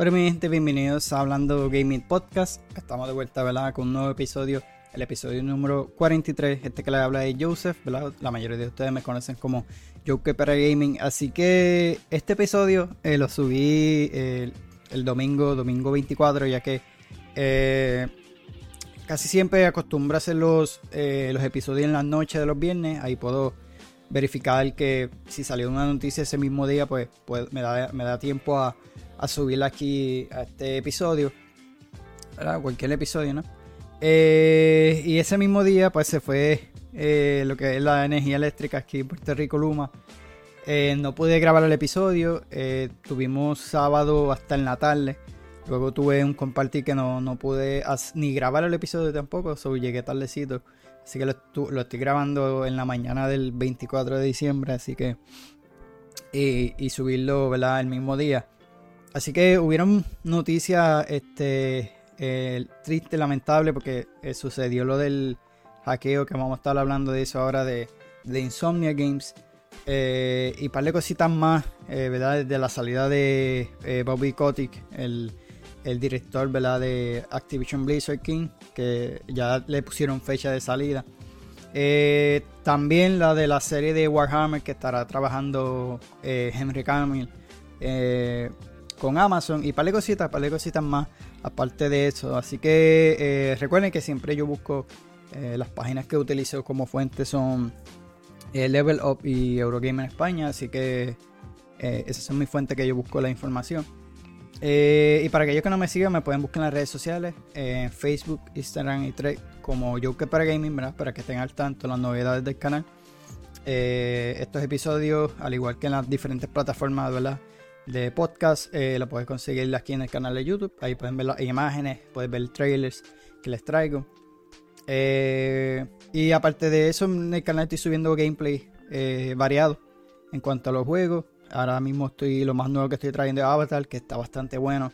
Pero mi gente, bienvenidos a Hablando Gaming Podcast. Estamos de vuelta, ¿verdad? Con un nuevo episodio, el episodio número 43. Este que le habla es Joseph, ¿verdad? La mayoría de ustedes me conocen como Joker para Gaming. Así que este episodio eh, lo subí eh, el domingo, domingo 24, ya que eh, casi siempre acostumbro a hacer los, los episodios en la noche de los viernes. Ahí puedo verificar que si salió una noticia ese mismo día, pues, pues me, da, me da tiempo a a subirla aquí a este episodio. Cualquier episodio, ¿no? Eh, y ese mismo día, pues se fue eh, lo que es la energía eléctrica aquí en Puerto Rico, Luma. Eh, no pude grabar el episodio. tuvimos sábado hasta en la tarde. Luego tuve un compartir que no, no pude ni grabar el episodio tampoco. So llegué tardecito. Así que lo, lo, estoy grabando en la mañana del 24 de diciembre. Así que. Y, y subirlo, ¿verdad? El mismo día. Así que hubieron noticias este, eh, triste, lamentable, porque eh, sucedió lo del hackeo, que vamos a estar hablando de eso ahora, de, Insomnia Games. Eh, y par de cositas más, ¿verdad? De la salida de Bobby Kotick, el, director, ¿verdad? De Activision Blizzard King, que ya le pusieron fecha de salida. también la de la serie de Warhammer que estará trabajando Henry Cavill con Amazon y par de cositas, par de cositas más aparte de eso. Así que eh, recuerden que siempre yo busco eh, las páginas que utilizo como fuente son eh, Level Up y Eurogame en España, así que esas son mis fuentes que yo busco la información. y para aquellos que no me sigan, me pueden buscar en las redes sociales, en Facebook, Instagram y Thread, como Joker para Gaming. Para que estén al tanto las novedades del canal. estos episodios, al igual que en las diferentes plataformas, ¿verdad? De podcast. Eh, lo puedes conseguir aquí en el canal de YouTube. Ahí pueden ver las imágenes, puedes ver trailers que les traigo. Eh, y aparte de eso, en el canal estoy subiendo gameplay eh, variado en cuanto a los juegos. Ahora mismo estoy lo más nuevo que estoy trayendo de Avatar, que está bastante bueno.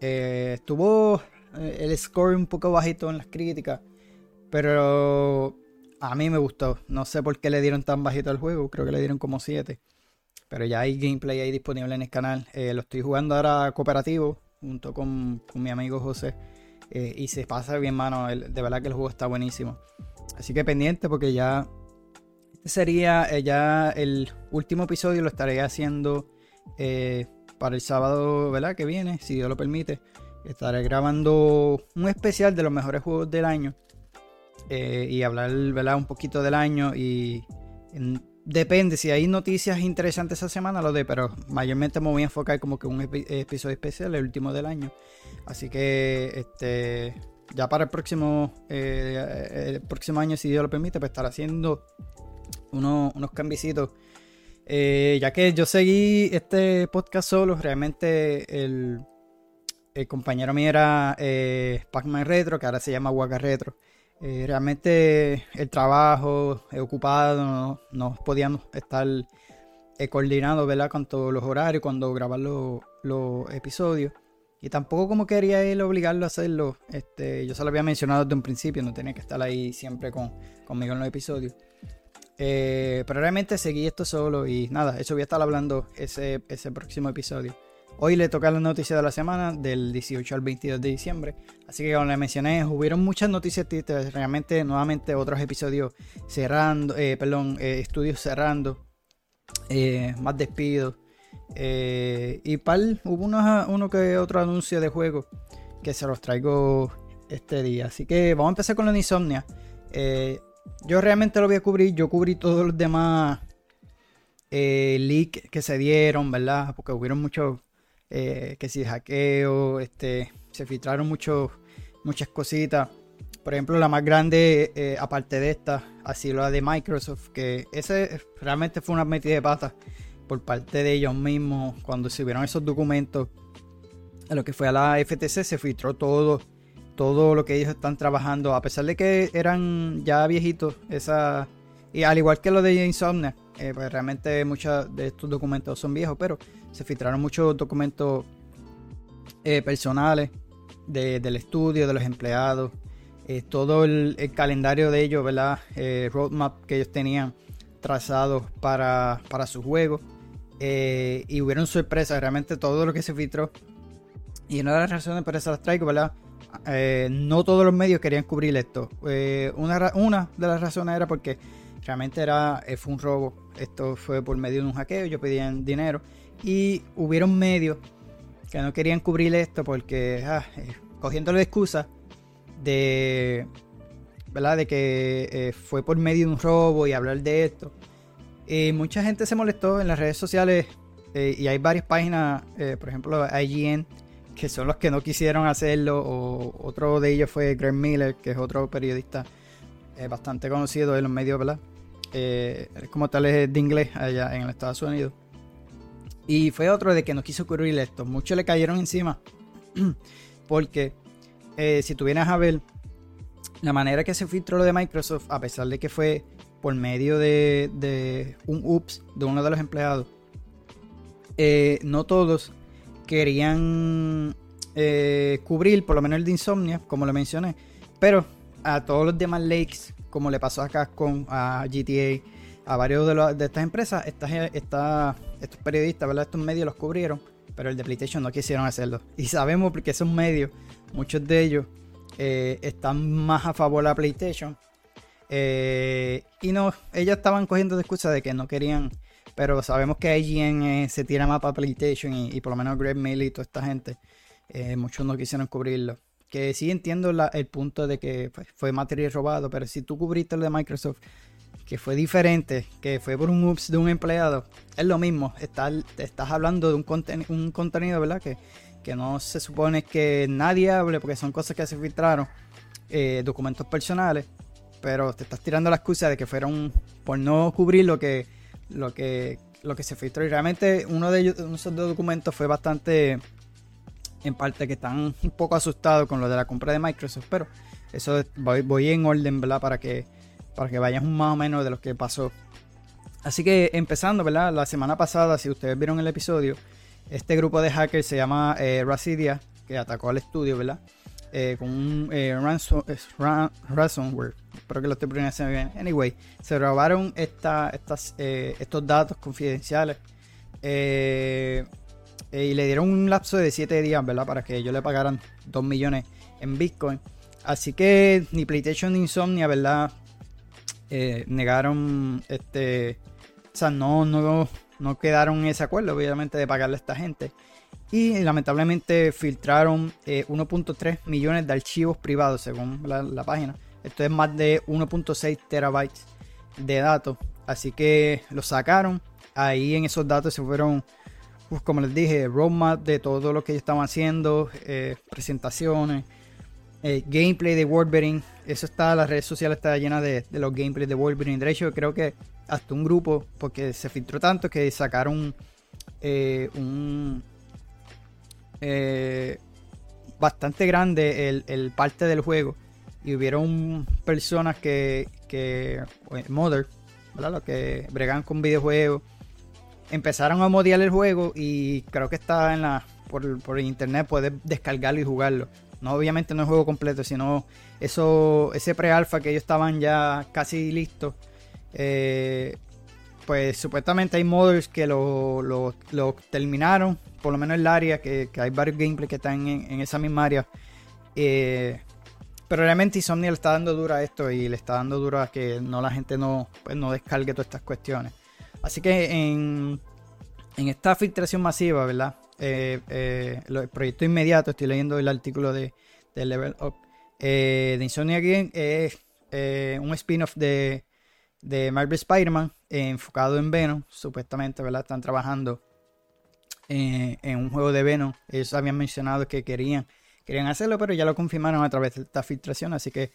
estuvo el score un poco bajito en las críticas, pero a mí me gustó. No sé por qué le dieron tan bajito al juego, creo que le dieron como 7. Pero ya hay gameplay ahí disponible en el canal. Eh, lo estoy jugando ahora cooperativo junto con, mi amigo José. Eh, y se pasa bien, mano. de verdad que el juego está buenísimo. Así que pendiente porque ya. Este sería eh, ya el último episodio. Lo estaré haciendo para el sábado, ¿verdad? Que viene, si Dios lo permite. Estaré grabando un especial de los mejores juegos del año. y hablar, ¿verdad? Un poquito del año y Depende, si hay noticias interesantes esa semana, lo de, pero mayormente me voy a enfocar como que un episodio especial, el último del año. Así que, este, ya para el próximo, eh, el próximo año, si Dios lo permite, pues estar haciendo unos, unos cambisitos. Eh, ya que yo seguí este podcast solo, realmente el, el compañero mío era eh, Pac-Man Retro, que ahora se llama Waka Retro. Eh, realmente el trabajo es ocupado, no, podíamos estar eh, coordinados ¿verdad? con todos los horarios cuando grabar los, episodios. Y tampoco como quería él obligarlo a hacerlo. Este, yo se lo había mencionado desde un principio, no tenía que estar ahí siempre con, conmigo en los episodios. Eh, pero realmente seguí esto solo y nada, eso voy a estar hablando ese, ese próximo episodio. Hoy le toca la noticia de la semana, del 18 al 22 de diciembre. Así que como les mencioné, hubieron muchas noticias. Realmente, nuevamente, otros episodios cerrando, eh, perdón, eh, estudios cerrando, eh, más despidos. y pal, hubo uno que otro anuncio de juego que se los traigo este día. Así que vamos a empezar con la insomnia. yo realmente lo voy a cubrir. Yo cubrí todos los demás leaks que se dieron, ¿verdad? Porque hubieron muchos eh, que si hackeo, este, se filtraron muchas cositas. Por ejemplo, la más grande, eh, aparte de esta, ha sido la de Microsoft, que ese realmente fue una metida de pata por parte de ellos mismos cuando se esos documentos. A lo que fue a la FTC se filtró todo, todo lo que ellos están trabajando, a pesar de que eran ya viejitos, esa, y al igual que lo de Insomnia, eh, pues realmente muchos de estos documentos son viejos, pero se filtraron muchos documentos eh, personales del estudio, de los empleados, eh, todo el, calendario de ellos, ¿verdad? roadmap que ellos tenían trazado para, para su juego. y hubieron sorpresas, realmente todo lo que se filtró Y una de las razones por eso las traigo, ¿verdad? Eh, no todos los medios querían cubrir esto. Eh, una, una, de las razones era porque realmente era, eh, fue un robo. Esto fue por medio de un hackeo, ellos pedían dinero. Y hubieron medios que no querían cubrir esto porque, ah, cogiendo la excusa de, ¿verdad? De que fue por medio de un robo y hablar de esto. Y mucha gente se molestó en las redes sociales y hay varias páginas, por ejemplo, IGN que son los que no quisieron hacerlo, o otro de ellos fue Greg Miller, que es otro periodista eh, bastante conocido en los medios, ¿verdad? Eh, como tal es de inglés allá en Estados Unidos. Y fue otro de que no quiso cubrir esto. Muchos le cayeron encima. Porque eh, si tuvieras a ver la manera que se filtró lo de Microsoft, a pesar de que fue por medio de, de un ups de uno de los empleados, no todos querían eh, cubrir, por lo menos el de Insomnia, como lo mencioné. Pero a todos los demás lakes, como le pasó acá con a GTA, a varios de, estas empresas, estas, estos periodistas, ¿verdad? estos medios los cubrieron, pero el de PlayStation no quisieron hacerlo. Y sabemos porque esos medios, muchos de ellos, eh, están más a favor de la PlayStation. Eh, y no, ellos estaban cogiendo de excusa de que no querían pero sabemos que IGN eh, se tira más para PlayStation y, por lo menos Greg Miller y toda esta gente, eh, muchos no quisieron cubrirlo. Que sí entiendo el punto de que pues, fue material robado, pero si tú cubriste lo de Microsoft, que fue diferente, que fue por un ups de un empleado, es lo mismo. Estás, estás hablando de un, un contenido, ¿verdad? Que, que no se supone que nadie hable porque son cosas que se filtraron, eh, documentos personales, pero te estás tirando la excusa de que fueron por no cubrir lo que lo que, lo que se filtró. Y realmente uno de ellos, esos dos documentos fue bastante, en parte que están un poco asustados con lo de la compra de Microsoft, pero eso voy, en orden, ¿verdad? Para que, para que vayan más o menos de lo que pasó. Así que empezando, ¿verdad? La semana pasada, si ustedes vieron el episodio, este grupo de hackers se llama eh, Racidia, que atacó al estudio, ¿verdad? Eh, con un eh, ransomware espero que lo esté pronunciando bien. Anyway, se robaron esta, estas, eh, estos datos confidenciales y le dieron un lapso de 7 días, ¿verdad? Para que ellos le pagaran 2 millones en Bitcoin. Así que ni PlayStation ni Insomnia, ¿verdad? Negaron este. O sea, no, no, no quedaron ese acuerdo, obviamente, de pagarle a esta gente. Y lamentablemente filtraron 1.3 millones de archivos privados, según la página esto es más de 1.6 terabytes de datos. Así que lo sacaron. Ahí en esos datos se fueron, como les dije, roadmap de todo lo que ellos estaban haciendo, eh, presentaciones, eh, gameplay de Wolverine. Eso está, las redes sociales está llena de, los gameplays de Wolverine. De creo que hasta un grupo, porque se filtró tanto que sacaron eh, un bastante grande el parte del juego y hubieron personas que, que Mother, ¿verdad? Los que bregan con videojuegos, empezaron a modiar el juego y creo que está en la por, internet, puedes descargarlo y jugarlo. No, obviamente no es juego completo, sino eso, ese pre-alpha que ellos estaban ya casi listos. Eh, pues supuestamente hay modders que lo, lo, terminaron, por lo menos en el área, que, hay varios gameplays que están en, en esa misma área. Eh, pero realmente Insomnia le está dando duro a esto y le está dando duro a que no la gente no, pues, no descargue todas estas cuestiones. Así que en, esta filtración masiva, ¿verdad? Eh, eh, el proyecto inmediato, estoy leyendo el artículo de, Level Up, eh, de Insomnia Game es un spin-off de, de Marvel Spider-Man enfocado en Venom, supuestamente, ¿verdad? Están trabajando en un juego de Venom. Ellos habían mencionado que querían querían hacerlo, pero ya lo confirmaron a través de esta filtración, así que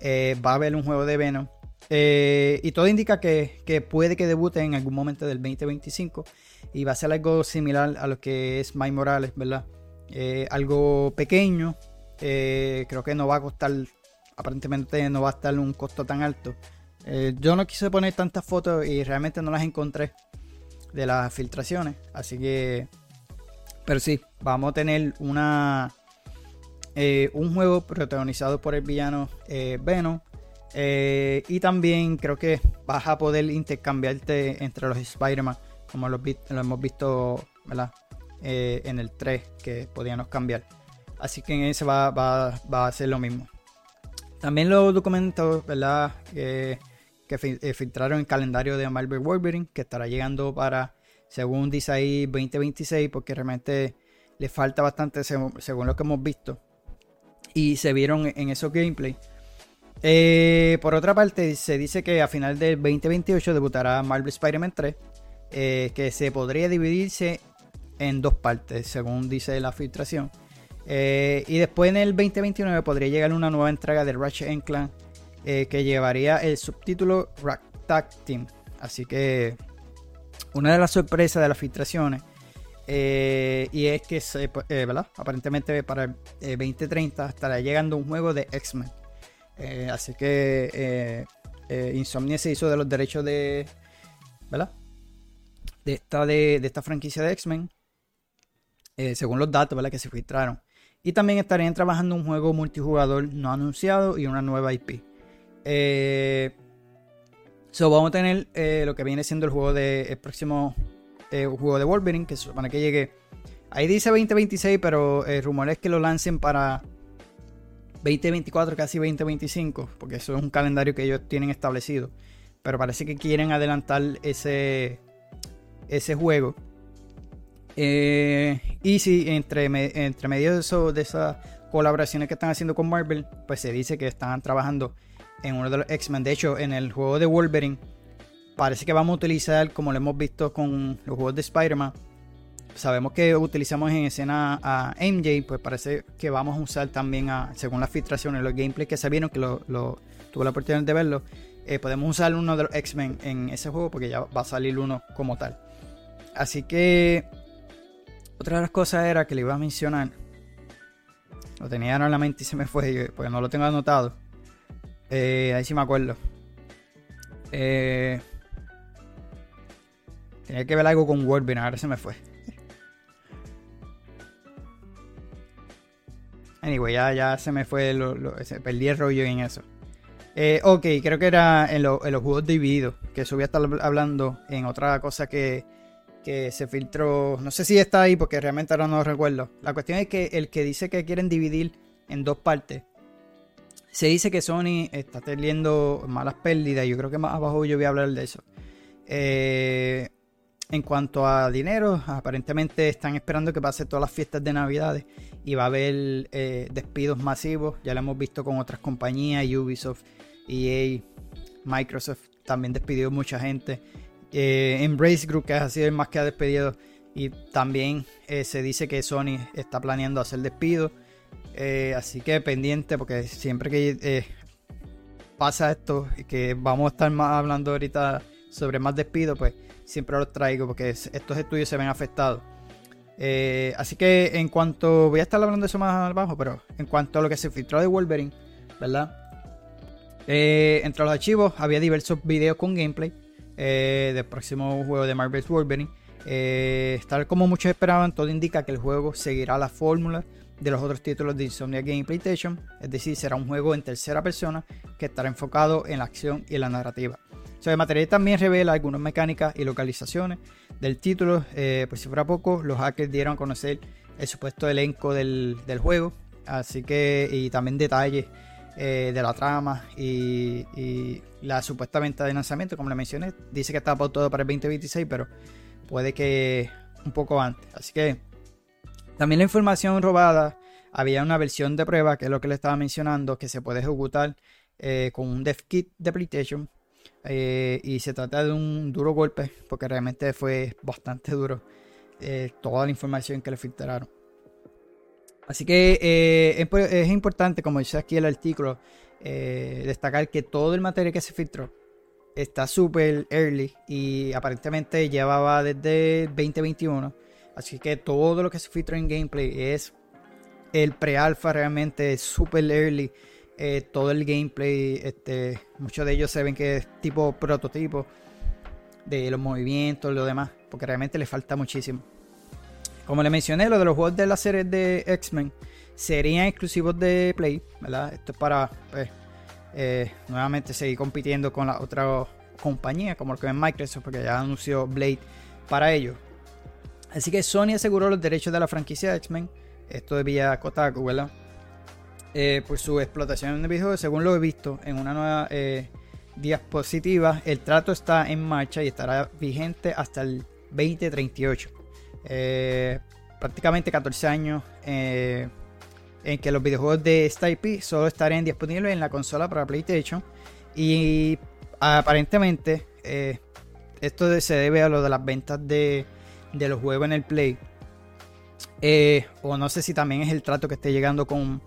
eh, va a haber un juego de Venom. Eh, y todo indica que, puede que debute en algún momento del 2025 y va a ser algo similar a lo que es My Morales, ¿verdad? Eh, algo pequeño, creo que no va a costar, aparentemente no va a estar un costo tan alto. yo no quise poner tantas fotos y realmente no las encontré de las filtraciones, así que, pero sí, vamos a tener una eh, un juego protagonizado por el villano eh, Venom. Eh, y también creo que vas a poder intercambiarte entre los Spider-Man, como lo, hemos visto eh, en el 3 que podíamos cambiar. Así que en ese va, a ser lo mismo. También los documentos, que eh, filtraron el calendario de Marvel Wolverine, que estará llegando para, según dice ahí, 2026, porque realmente le falta bastante según, lo que hemos visto. Y se vieron en esos gameplays. Eh, por otra parte, se dice que a final del 2028 debutará Marvel Spider-Man 3, eh, que se podría dividirse en dos partes, según dice la filtración. Eh, y después en el 2029 podría llegar una nueva entrega de Ratchet Clank eh, que llevaría el subtítulo Tag Team. Así que una de las sorpresas de las filtraciones y es que aparentemente para el 2030 estará llegando un juego de X-Men. Así que Insomnia se hizo de los derechos de, ¿verdad? De esta, de, esta franquicia de X-Men. según los datos ¿verdad? que se filtraron. Y también estarían trabajando un juego multijugador no anunciado y una nueva IP. Eh, so vamos a tener eh, lo que viene siendo el juego de el próximo eh, juego de Wolverine, que se supone que llegue. Ahí dice 2026, pero el rumor es que lo lancen para 2024, casi 2025, porque eso es un calendario que ellos tienen establecido. Pero parece que quieren adelantar ese, ese juego. Eh, y si entre, entre medio de, eso, de esas colaboraciones que están haciendo con Marvel, pues se dice que están trabajando en uno de los X-Men. De hecho, en el juego de Wolverine, parece que vamos a utilizar, como lo hemos visto con los juegos de Spider-Man, sabemos que utilizamos en escena a MJ, pues parece que vamos a usar también, a, según las filtraciones, los gameplays que se vieron, que lo, tuve la oportunidad de verlo, eh, podemos usar uno de los X-Men en ese juego porque ya va a salir uno como tal. Así que otra de las cosas era que le iba a mencionar. Lo tenía en la mente y se me fue, porque no lo tengo anotado. Eh, ahí sí me acuerdo. Eh, tenía que ver algo con Wolverine, ahora se me fue. Anyway, ya, ya se me fue, perdí el rollo en eso. Eh, ok, creo que era en, en, los juegos divididos, que eso voy a estar hablando en otra cosa que, que se filtró, no sé si está ahí porque realmente ahora no lo recuerdo. La cuestión es que el que dice que quieren dividir en dos partes, se dice que Sony está teniendo malas pérdidas, yo creo que más abajo yo voy a hablar de eso. Eh, en cuanto a dinero, aparentemente están esperando que pase todas las fiestas de Navidades y va a haber eh, despidos masivos. Ya lo hemos visto con otras compañías, Ubisoft, EA, Microsoft también despidió mucha gente. Eh, Embrace Group, que ha sido el más que ha despedido. Y también eh, se dice que Sony está planeando hacer despido. Eh, así que pendiente, porque siempre que pasa esto, y que vamos a estar más hablando ahorita sobre más despidos, pues siempre los traigo, porque estos estudios se ven afectados. Así que en cuanto, voy a estar hablando de eso más abajo, pero en cuanto a lo que se filtró de Wolverine, ¿verdad? entre los archivos había diversos videos con gameplay eh, del próximo juego de Marvel's Wolverine. Eh, tal como muchos esperaban, todo indica que el juego seguirá la fórmula de los otros títulos de Insomnia Game PlayStation, es decir, será un juego en tercera persona que estará enfocado en la acción y la narrativa. El material también revela algunas mecánicas y localizaciones del título. Eh, por si fuera poco, los hackers dieron a conocer el supuesto elenco del, del juego, así que y también detalles eh, de la trama y, la supuesta venta de lanzamiento, como le mencioné, dice que está todo para el 2026, pero puede que un poco antes. Así que también la información robada, había una versión de prueba, que es lo que le estaba mencionando, que se puede ejecutar eh, con un dev kit de PlayStation. Eh, y se trata de un duro golpe, porque realmente fue bastante duro toda la información que le filtraron. Así que eh, es, importante, como dice aquí el artículo, eh, destacar que todo el material que se filtró está súper early y aparentemente llevaba desde 2021. Así que todo lo que se filtró en gameplay es el pre-alpha realmente súper early. Eh, todo el gameplay, este, muchos de ellos se ven que es tipo prototipo de los movimientos, lo demás, porque realmente le falta muchísimo. Como le mencioné, lo de los juegos de la serie de X-Men serían exclusivos de Play, ¿verdad? Esto es para, pues, eh, nuevamente seguir compitiendo con la otra compañía, como lo que es Microsoft, porque ya anunció Blade para ellos. Así que Sony aseguró los derechos de la franquicia de X-Men. Esto de vía Kotaku, ¿verdad? Eh, por su explotación en el videojuego, según lo he visto en una nueva eh, diapositiva, el trato está en marcha y estará vigente hasta el 2038. Eh, prácticamente 14 años en que los videojuegos de esta IP solo estarían disponibles en la consola para PlayStation. Y aparentemente esto se debe a lo de las ventas de, de los juegos en el Play. o no sé si también es el trato que esté llegando con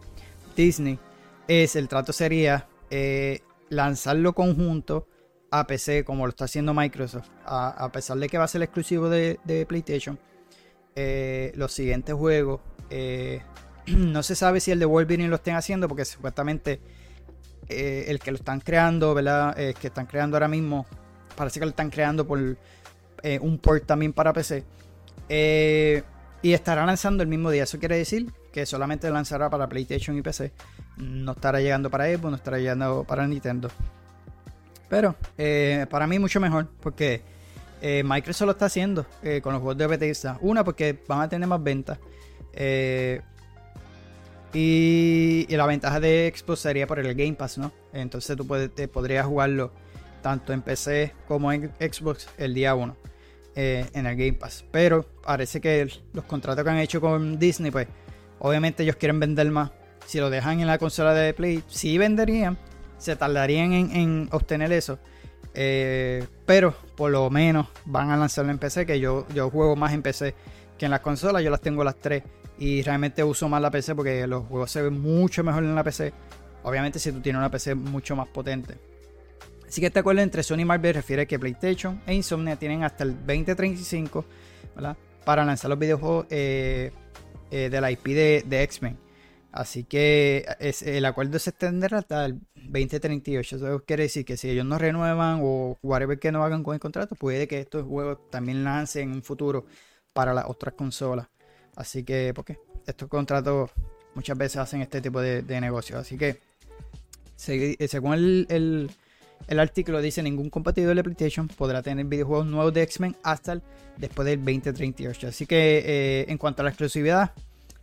Disney es el trato sería eh, lanzarlo conjunto a PC como lo está haciendo Microsoft, a, pesar de que va a ser exclusivo de, PlayStation. Eh, los siguientes juegos, eh, no se sabe si el de Wolverine lo estén haciendo porque supuestamente el que lo están creando, ¿verdad? que están creando ahora mismo, parece que lo están creando por un port también para PC. y estará lanzando el mismo día. Eso quiere decir que solamente lanzará para PlayStation y PC. No estará llegando para Xbox, no estará llegando para Nintendo. Pero eh, para mí mucho mejor porque eh, Microsoft lo está haciendo eh, con los juegos de Bethesda. Una porque van a tener más ventas. Y, la ventaja de Xbox sería por el Game Pass, ¿no? Entonces tú puedes, podrías jugarlo tanto en PC como en Xbox el día 1 en el Game Pass. Pero parece que los contratos que han hecho con Disney, pues Obviamente ellos quieren vender más. Si lo dejan en la consola de Play, sí venderían. Se tardarían en, obtener eso. Eh, pero por lo menos van a lanzarlo en PC. Que yo, yo juego más en PC que en las consolas. Yo las tengo las tres. Y realmente uso más la PC porque los juegos se ven mucho mejor en la PC. Obviamente si tú tienes una PC mucho más potente. Así que este acuerdo entre Sony y Marvel refiere que PlayStation e Insomnia tienen hasta el 2035 para lanzar los videojuegos eh, eh, de la IP de, X-Men. Así que es, el acuerdo se extenderá hasta el 2038. Eso quiere decir que si ellos no renuevan o whatever que no hagan con el contrato, puede que estos juegos también lancen en un futuro para las otras consolas. Así que, porque estos contratos muchas veces hacen este tipo de, negocios. Así que, eh, según el, artículo dice, ningún competidor de PlayStation podrá tener videojuegos nuevos de X-Men hasta después del 2038. Así que, eh, en cuanto a la exclusividad,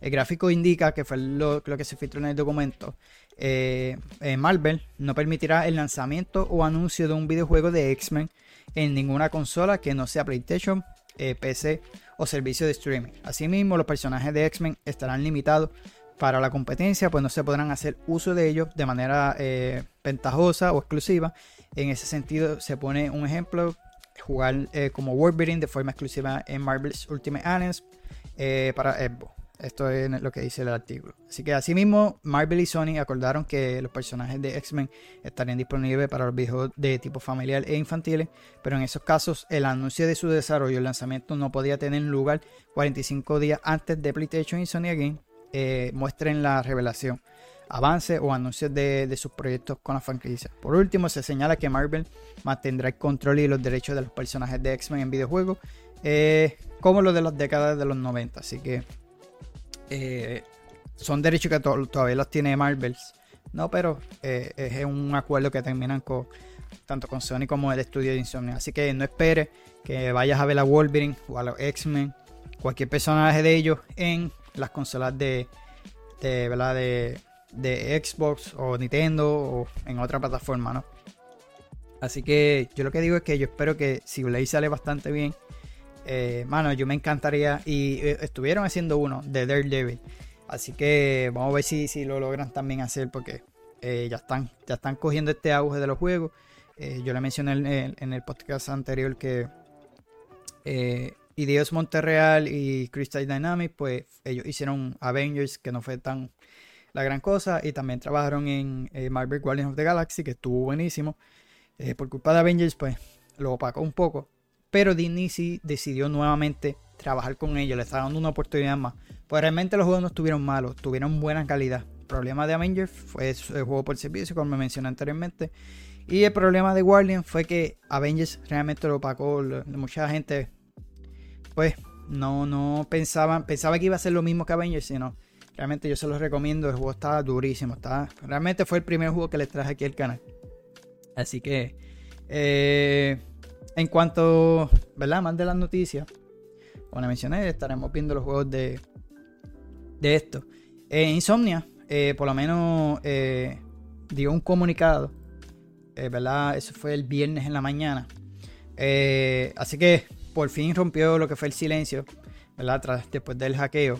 el gráfico indica que fue lo, que se filtró en el documento. Eh, eh, Marvel no permitirá el lanzamiento o anuncio de un videojuego de X-Men en ninguna consola que no sea PlayStation, PC o servicio de streaming. Asimismo, los personajes de X-Men estarán limitados para la competencia, pues no se podrán hacer uso de ellos de manera ventajosa o exclusiva. En ese sentido, se pone un ejemplo: jugar como Wolverine de forma exclusiva en Marvel's Ultimate Alliance para Xbox. Esto es lo que dice el artículo. Así que asimismo, Marvel y Sony acordaron que los personajes de X-Men estarían disponibles para los viejos de tipo familiar e infantiles, pero en esos casos el anuncio de su desarrollo y el lanzamiento no podía tener lugar 45 días antes de PlayStation y Sony Game eh, muestren la revelación, avance o anuncios de, sus proyectos con la franquicia. Por último, se señala que Marvel mantendrá el control y los derechos de los personajes de X-Men en videojuegos, eh, como los de las décadas de los 90. Así que eh, son derechos que todavía los tiene Marvels. No, pero es un acuerdo que terminan con tanto con Sony como el estudio de Insomnia. Así que no espere que vayas a ver a Wolverine o a los X-Men, cualquier personaje de ellos en las consolas de, de, ¿verdad? de, de Xbox o Nintendo o en otra plataforma, ¿no? Así que yo lo que digo es que yo espero que si Blade sale bastante bien, eh, mano, yo me encantaría. Y eh, estuvieron haciendo uno de Daredevil. Así que vamos a ver si, si lo logran también hacer. Porque eh, ya, están, ya están cogiendo este auge de los juegos. yo le mencioné en, el podcast anterior que Ideos Monterreal y Crystal Dynamics, pues ellos hicieron Avengers, que no fue tan la gran cosa. Y también trabajaron en Marvel Guardians of the Galaxy, que estuvo buenísimo. por culpa de Avengers, pues lo opacó un poco. Pero Disney sí decidió nuevamente trabajar con ellos, le está dando una oportunidad más. Pues realmente los juegos no estuvieron malos, tuvieron buena calidad. El problema de Avengers fue el juego por servicio, como me mencioné anteriormente. Y el problema de Guardian fue que Avengers realmente lo opacó. Mucha gente, pues, no, no pensaban, pensaba que iba a ser lo mismo que Avengers, sino realmente yo se los recomiendo. El juego está durísimo. Está, realmente fue el primer juego que les traje aquí al canal. Así que, eh, en cuanto, ¿verdad? Más de las noticias. como mencioné, estaremos viendo los juegos de, de esto. Insomnia, por lo menos, dio un comunicado, ¿verdad? Eso fue el viernes en la mañana. así que por fin rompió lo que fue el silencio, ¿verdad? Tras, después del hackeo.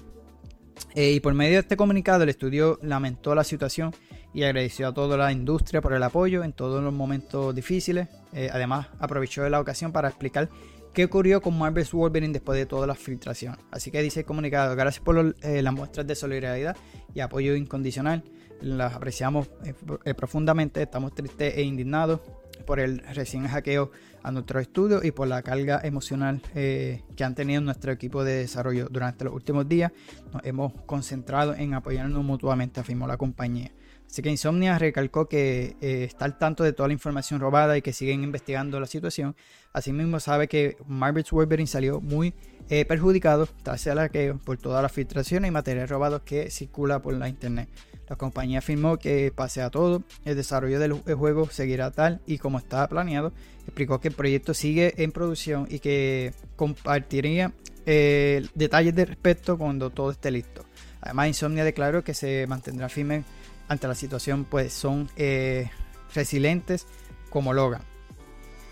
y por medio de este comunicado, el estudio lamentó la situación y agradeció a toda la industria por el apoyo en todos los momentos difíciles. Eh, además, aprovechó la ocasión para explicar qué ocurrió con Marvel's Wolverine después de toda la filtración. Así que dice el comunicado, gracias por eh, las muestras de solidaridad y apoyo incondicional. Las apreciamos eh, profundamente, estamos tristes e indignados por el recién hackeo a nuestro estudio y por la carga emocional que han tenido nuestro equipo de desarrollo durante los últimos días. Nos hemos concentrado en apoyarnos mutuamente, afirmó la compañía. Así que Insomnia recalcó que eh, está al tanto de toda la información robada y que siguen investigando la situación. Asimismo sabe que Marvel's Wolverine salió muy eh, perjudicado tras el hackeo por todas las filtraciones y materiales robados que circula por la internet. La compañía afirmó que pase a todo, el desarrollo del juego seguirá tal y como está planeado. Explicó que el proyecto sigue en producción y que compartiría eh, detalles de respecto cuando todo esté listo. Además, Insomnia declaró que se mantendrá firme ante la situación pues son eh, resilientes como Logan.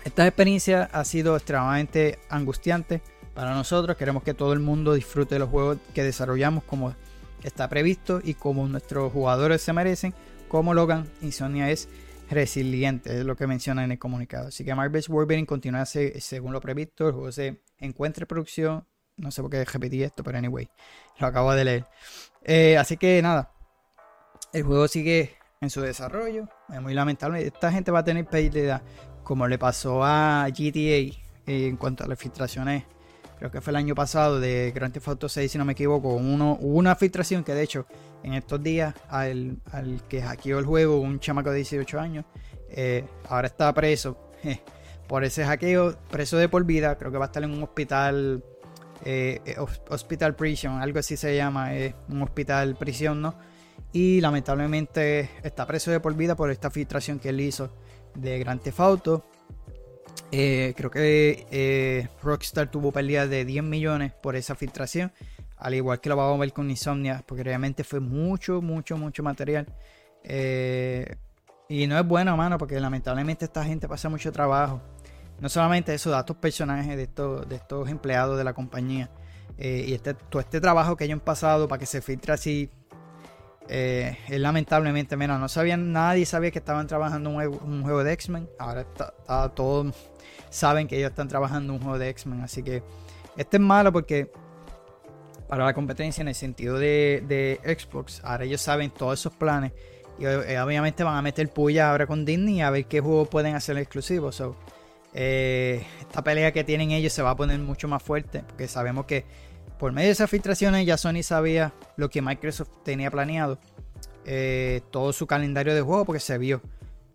Esta experiencia ha sido extremadamente angustiante para nosotros. Queremos que todo el mundo disfrute de los juegos que desarrollamos como está previsto y como nuestros jugadores se merecen. Como Logan, Insomnia es resiliente, es lo que menciona en el comunicado. Así que Marvel's Wolverine continúa según lo previsto. El juego se encuentra en producción. No sé por qué repetí esto, pero anyway, lo acabo de leer. Eh, así que nada, el juego sigue en su desarrollo. Es muy lamentable. Esta gente va a tener pérdida como le pasó a GTA en cuanto a las filtraciones. Creo que fue el año pasado de Grand Theft Auto 6, si no me equivoco. Uno, una filtración que de hecho en estos días al, que hackeó el juego, un chamaco de 18 años, eh, ahora está preso por ese hackeo, preso de por vida. Creo que va a estar en un hospital, eh, eh, hospital prison, algo así se llama, un hospital prisión, ¿no? y lamentablemente está preso de por vida por esta filtración que él hizo de Grand Theft Auto. Eh, creo que eh, Rockstar tuvo pérdida de 10 millones por esa filtración, al igual que lo vamos a ver con Insomnia, porque realmente fue mucho, mucho, mucho material. Eh, y no es bueno, mano, porque lamentablemente esta gente pasa mucho trabajo. No solamente eso, datos personajes de estos, de estos empleados de la compañía. y este, todo este trabajo que ellos han pasado para que se filtre así eh, lamentablemente, menos no sabían, nadie sabía que estaban trabajando un juego, de X-Men. Ahora todos saben que ellos están trabajando un juego de X-Men. Así que este es malo porque para la competencia en el sentido de, Xbox, ahora ellos saben todos esos planes. Y eh, obviamente van a meter puya ahora con Disney a ver qué juegos pueden hacer exclusivos. Eh, esta pelea que tienen ellos se va a poner mucho más fuerte porque sabemos que por medio de esas filtraciones ya Sony sabía lo que Microsoft tenía planeado. Eh, todo su calendario de juego porque se vio.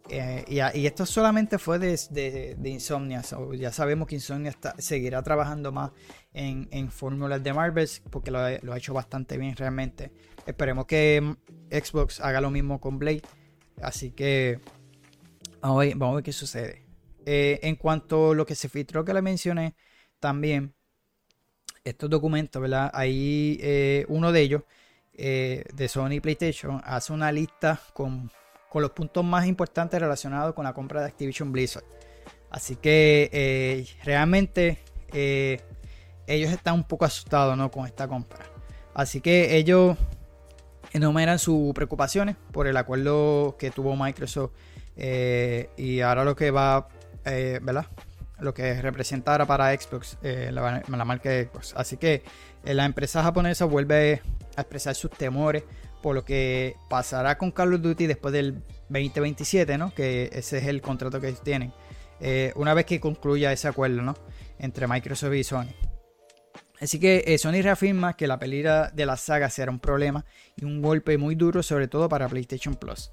Eh, y, esto solamente fue de, Insomnia. ya sabemos que Insomnia seguirá trabajando más en, fórmulas de Marvel porque lo, ha hecho bastante bien realmente. Esperemos que Xbox haga lo mismo con Blade. Así que vamos a ver, vamos a ver qué sucede. Eh, en cuanto a lo que se filtró que le mencioné también, estos documentos, ¿verdad? Ahí eh, uno de ellos, eh, de Sony PlayStation, hace una lista con, los puntos más importantes relacionados con la compra de Activision Blizzard. Así que eh, realmente ellos están un poco asustados ¿no? con esta compra. Así que ellos enumeran sus preocupaciones por el acuerdo que tuvo Microsoft y ahora lo que va, ¿verdad? Lo que representara para Xbox, eh, la, marca de Xbox. Así que eh, la empresa japonesa vuelve a expresar sus temores por lo que pasará con Call of Duty después del 2027, ¿no? Que ese es el contrato que ellos tienen. Eh, una vez que concluya ese acuerdo, ¿no? Entre Microsoft y Sony. Así que Sony reafirma que la pelea de la saga será un problema y un golpe muy duro, sobre todo para PlayStation Plus.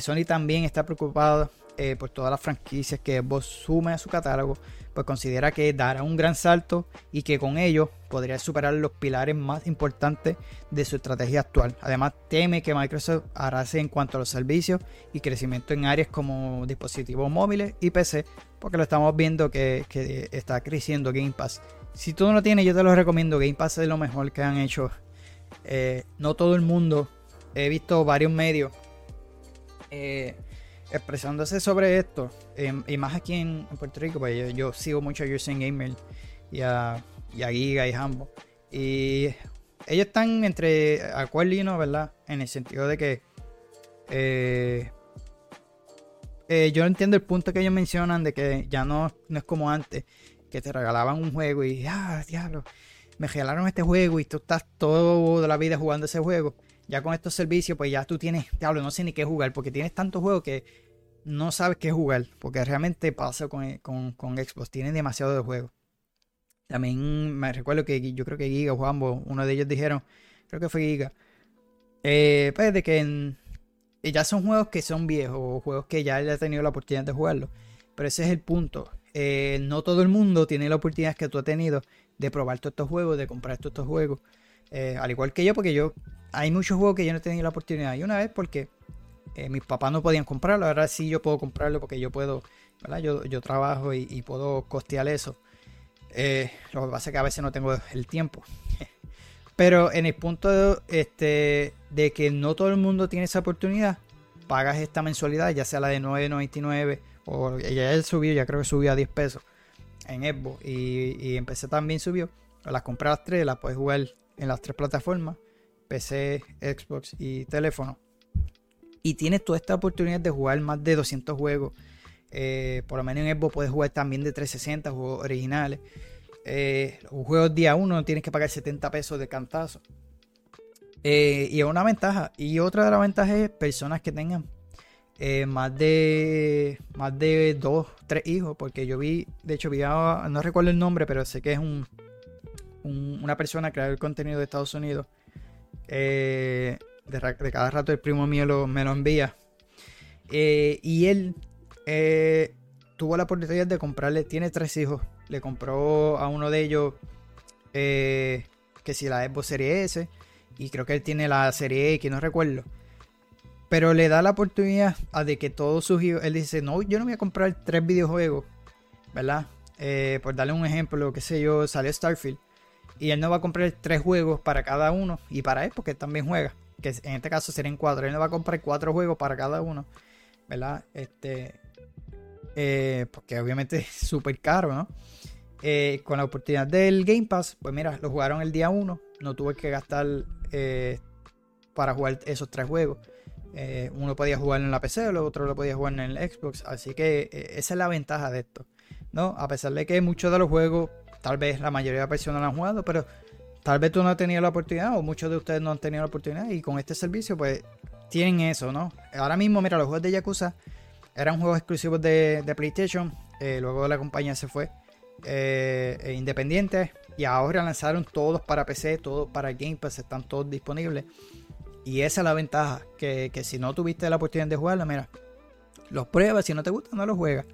Sony también está preocupado eh, por todas las franquicias que Xbox sume a su catálogo, pues considera que dará un gran salto y que con ello podría superar los pilares más importantes de su estrategia actual. Además, teme que Microsoft hará en cuanto a los servicios y crecimiento en áreas como dispositivos móviles y PC, porque lo estamos viendo que, está creciendo Game Pass si tú no lo tienes, yo te lo recomiendo. Game Pass es lo mejor que han hecho. Eh, no todo el mundo. He visto varios medios eh, expresándose sobre esto. Em, y más aquí en, Puerto Rico, pues yo, sigo mucho a Usain Gamer y a, y a Giga y Hambo. Y ellos están entre acuerdo y no, ¿verdad? En el sentido de que eh, eh, yo entiendo el punto que ellos mencionan de que ya no, no es como antes, que te regalaban un juego y, ah, diablo, me regalaron este juego y tú estás toda la vida jugando ese juego. Ya con estos servicios, pues ya tú tienes, diablo, no sé ni qué jugar, porque tienes tantos juegos que no sabes qué jugar, porque realmente pasa con, con, con Xbox, tienen demasiado de juegos. También me recuerdo que yo creo que Giga o Juanbo, uno de ellos dijeron, creo que fue Giga, eh, pues de que ya son juegos que son viejos, juegos que ya haya tenido la oportunidad de jugarlo. Pero ese es el punto. Eh, no todo el mundo tiene la oportunidad que tú has tenido de probar todos estos juegos, de comprar todos estos juegos. Eh, al igual que yo, porque yo hay muchos juegos que yo no he tenido la oportunidad. Y una vez porque mis papás no podían comprarlo, ahora sí yo puedo comprarlo porque yo puedo. Yo, yo trabajo y, puedo costear eso. Eh, lo que pasa es que a veces no tengo el tiempo. Pero en el punto de, este, de que no todo el mundo tiene esa oportunidad, pagas esta mensualidad, ya sea la de 9.99 o ya él subió, ya creo que subió a 10 pesos en Xbox y, y empecé también subió. Las compré las tres, las puedes jugar en las tres plataformas, PC, Xbox y teléfono. Y tienes toda esta oportunidad de jugar más de 200 juegos eh, por lo menos en Xbox puedes jugar también de 360 juegos originales. Eh, los juegos día 1 tienes que pagar 70 pesos de cantazo. Eh, y es una ventaja. Y otra de las ventajas es personas que tengan más de más de dos, tres hijos. Porque yo vi, de hecho, vi no recuerdo el nombre, pero sé que es un, una persona creador de contenido de Estados Unidos. De, cada rato el primo mío me lo envía. y él eh, tuvo la oportunidad de comprarle, tiene tres hijos, le compró a uno de ellos eh, que si la Xbox Serie S y creo que él tiene la Serie X, no recuerdo. Pero le da la oportunidad a de que todos sus hijos, él dice, no, yo no voy a comprar tres videojuegos, ¿verdad? Eh, por darle un ejemplo, qué sé yo, salió Starfield. Y él no va a comprar tres juegos para cada uno y para él, porque él también juega. Que en este caso serían cuatro. Él no va a comprar cuatro juegos para cada uno, ¿verdad? Este, eh, porque obviamente es súper caro, ¿no? Eh, con la oportunidad del Game Pass, pues mira, lo jugaron el día 1, no tuve que gastar eh, para jugar esos tres juegos. uno podía jugar en la PC, el otro lo podía jugar en el Xbox, así que esa es la ventaja de esto, ¿no? A pesar de que muchos de los juegos, tal vez la mayoría de personas lo han jugado, pero tal vez tú no has tenido la oportunidad o muchos de ustedes no han tenido la oportunidad y con este servicio pues tienen eso, ¿no? Ahora mismo, mira, los juegos de Yakuza eran juegos exclusivos de, PlayStation. Eh, luego la compañía se fue eh, e independiente. Y ahora lanzaron todos para PC, todos para Game Pass, están todos disponibles. Y esa es la ventaja, que, si no tuviste la oportunidad de jugarlo, mira, los pruebas, si no te gusta, no los juegas.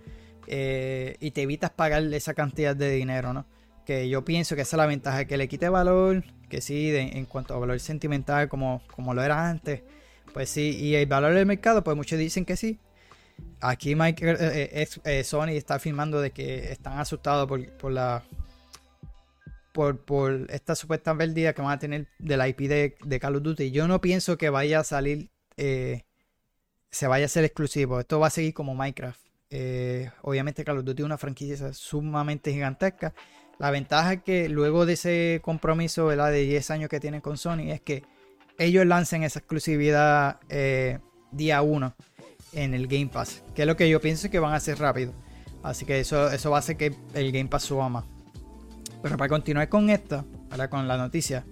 Eh, y te evitas pagar esa cantidad de dinero, ¿no? Que yo pienso que esa es la ventaja, que le quite valor, que sí, en cuanto a valor sentimental, como, como lo era antes, pues sí, y el valor del mercado, pues muchos dicen que sí, Aquí Mike, eh, eh, Sony está afirmando de que están asustados por, la por, por, esta supuesta pérdida que van a tener de la IP de, Call of Duty. Yo no pienso que vaya a salir, se vaya a ser exclusivo. Esto va a seguir como Minecraft. Obviamente Call of Duty es una franquicia sumamente gigantesca. La ventaja es que luego de ese compromiso de 10 años que tienen con Sony es que ellos lancen esa exclusividad día 1 en el Game Pass, que es lo que yo pienso que van a hacer rápido. Así que eso, eso va a hacer que el Game Pass suba más. Pero para continuar con esta, ahora con la noticia,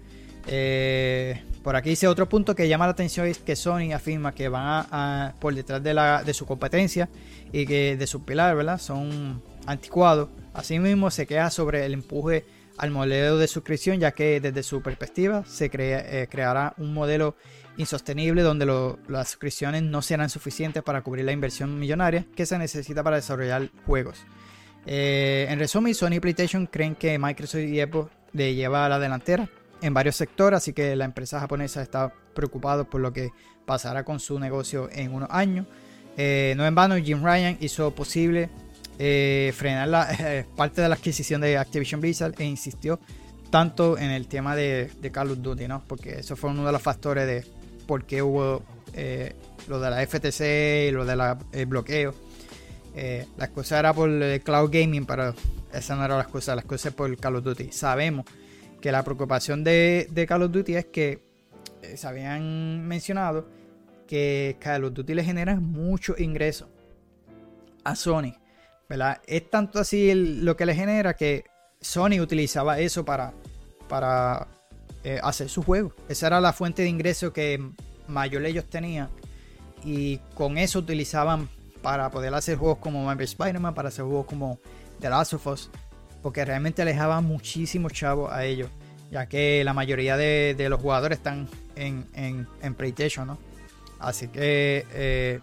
eh, por aquí dice otro punto que llama la atención es que Sony afirma que van a, por detrás de, la, de su competencia y que de su pilar, ¿verdad? Son anticuados. Asimismo se queda sobre el empuje al modelo de suscripción, ya que desde su perspectiva se eh, creará un modelo insostenible donde las suscripciones no serán suficientes para cubrir la inversión millonaria que se necesita para desarrollar juegos. Eh, en resumen, Sony y PlayStation creen que Microsoft y Apple le lleva a la delantera en varios sectores, así que la empresa japonesa está preocupada por lo que pasará con su negocio en unos años. Eh, no en vano, Jim Ryan hizo posible eh, frenar la, parte de la adquisición de Activision Blizzard e insistió tanto en el tema de, Call of Duty, ¿no? Porque eso fue uno de los factores de por qué hubo eh, lo de la FTC y lo del bloqueo. Eh, la excusa era por el cloud gaming, pero esa no era la excusa, la excusa es por Call of Duty. Sabemos que la preocupación de, de Call of Duty es que eh, se habían mencionado que Call of Duty le genera mucho ingreso a Sony. ¿verdad? Es tanto así lo que le genera que Sony utilizaba eso para, para eh, hacer su juego. Esa era la fuente de ingreso que mayor ellos tenían. Y con eso utilizaban para poder hacer juegos como Marvel Spider-Man, para hacer juegos como The Last of Us. Porque realmente alejaba muchísimo chavo a ellos. Ya que la mayoría de, los jugadores están en, en, PlayStation, ¿no? Así que eh,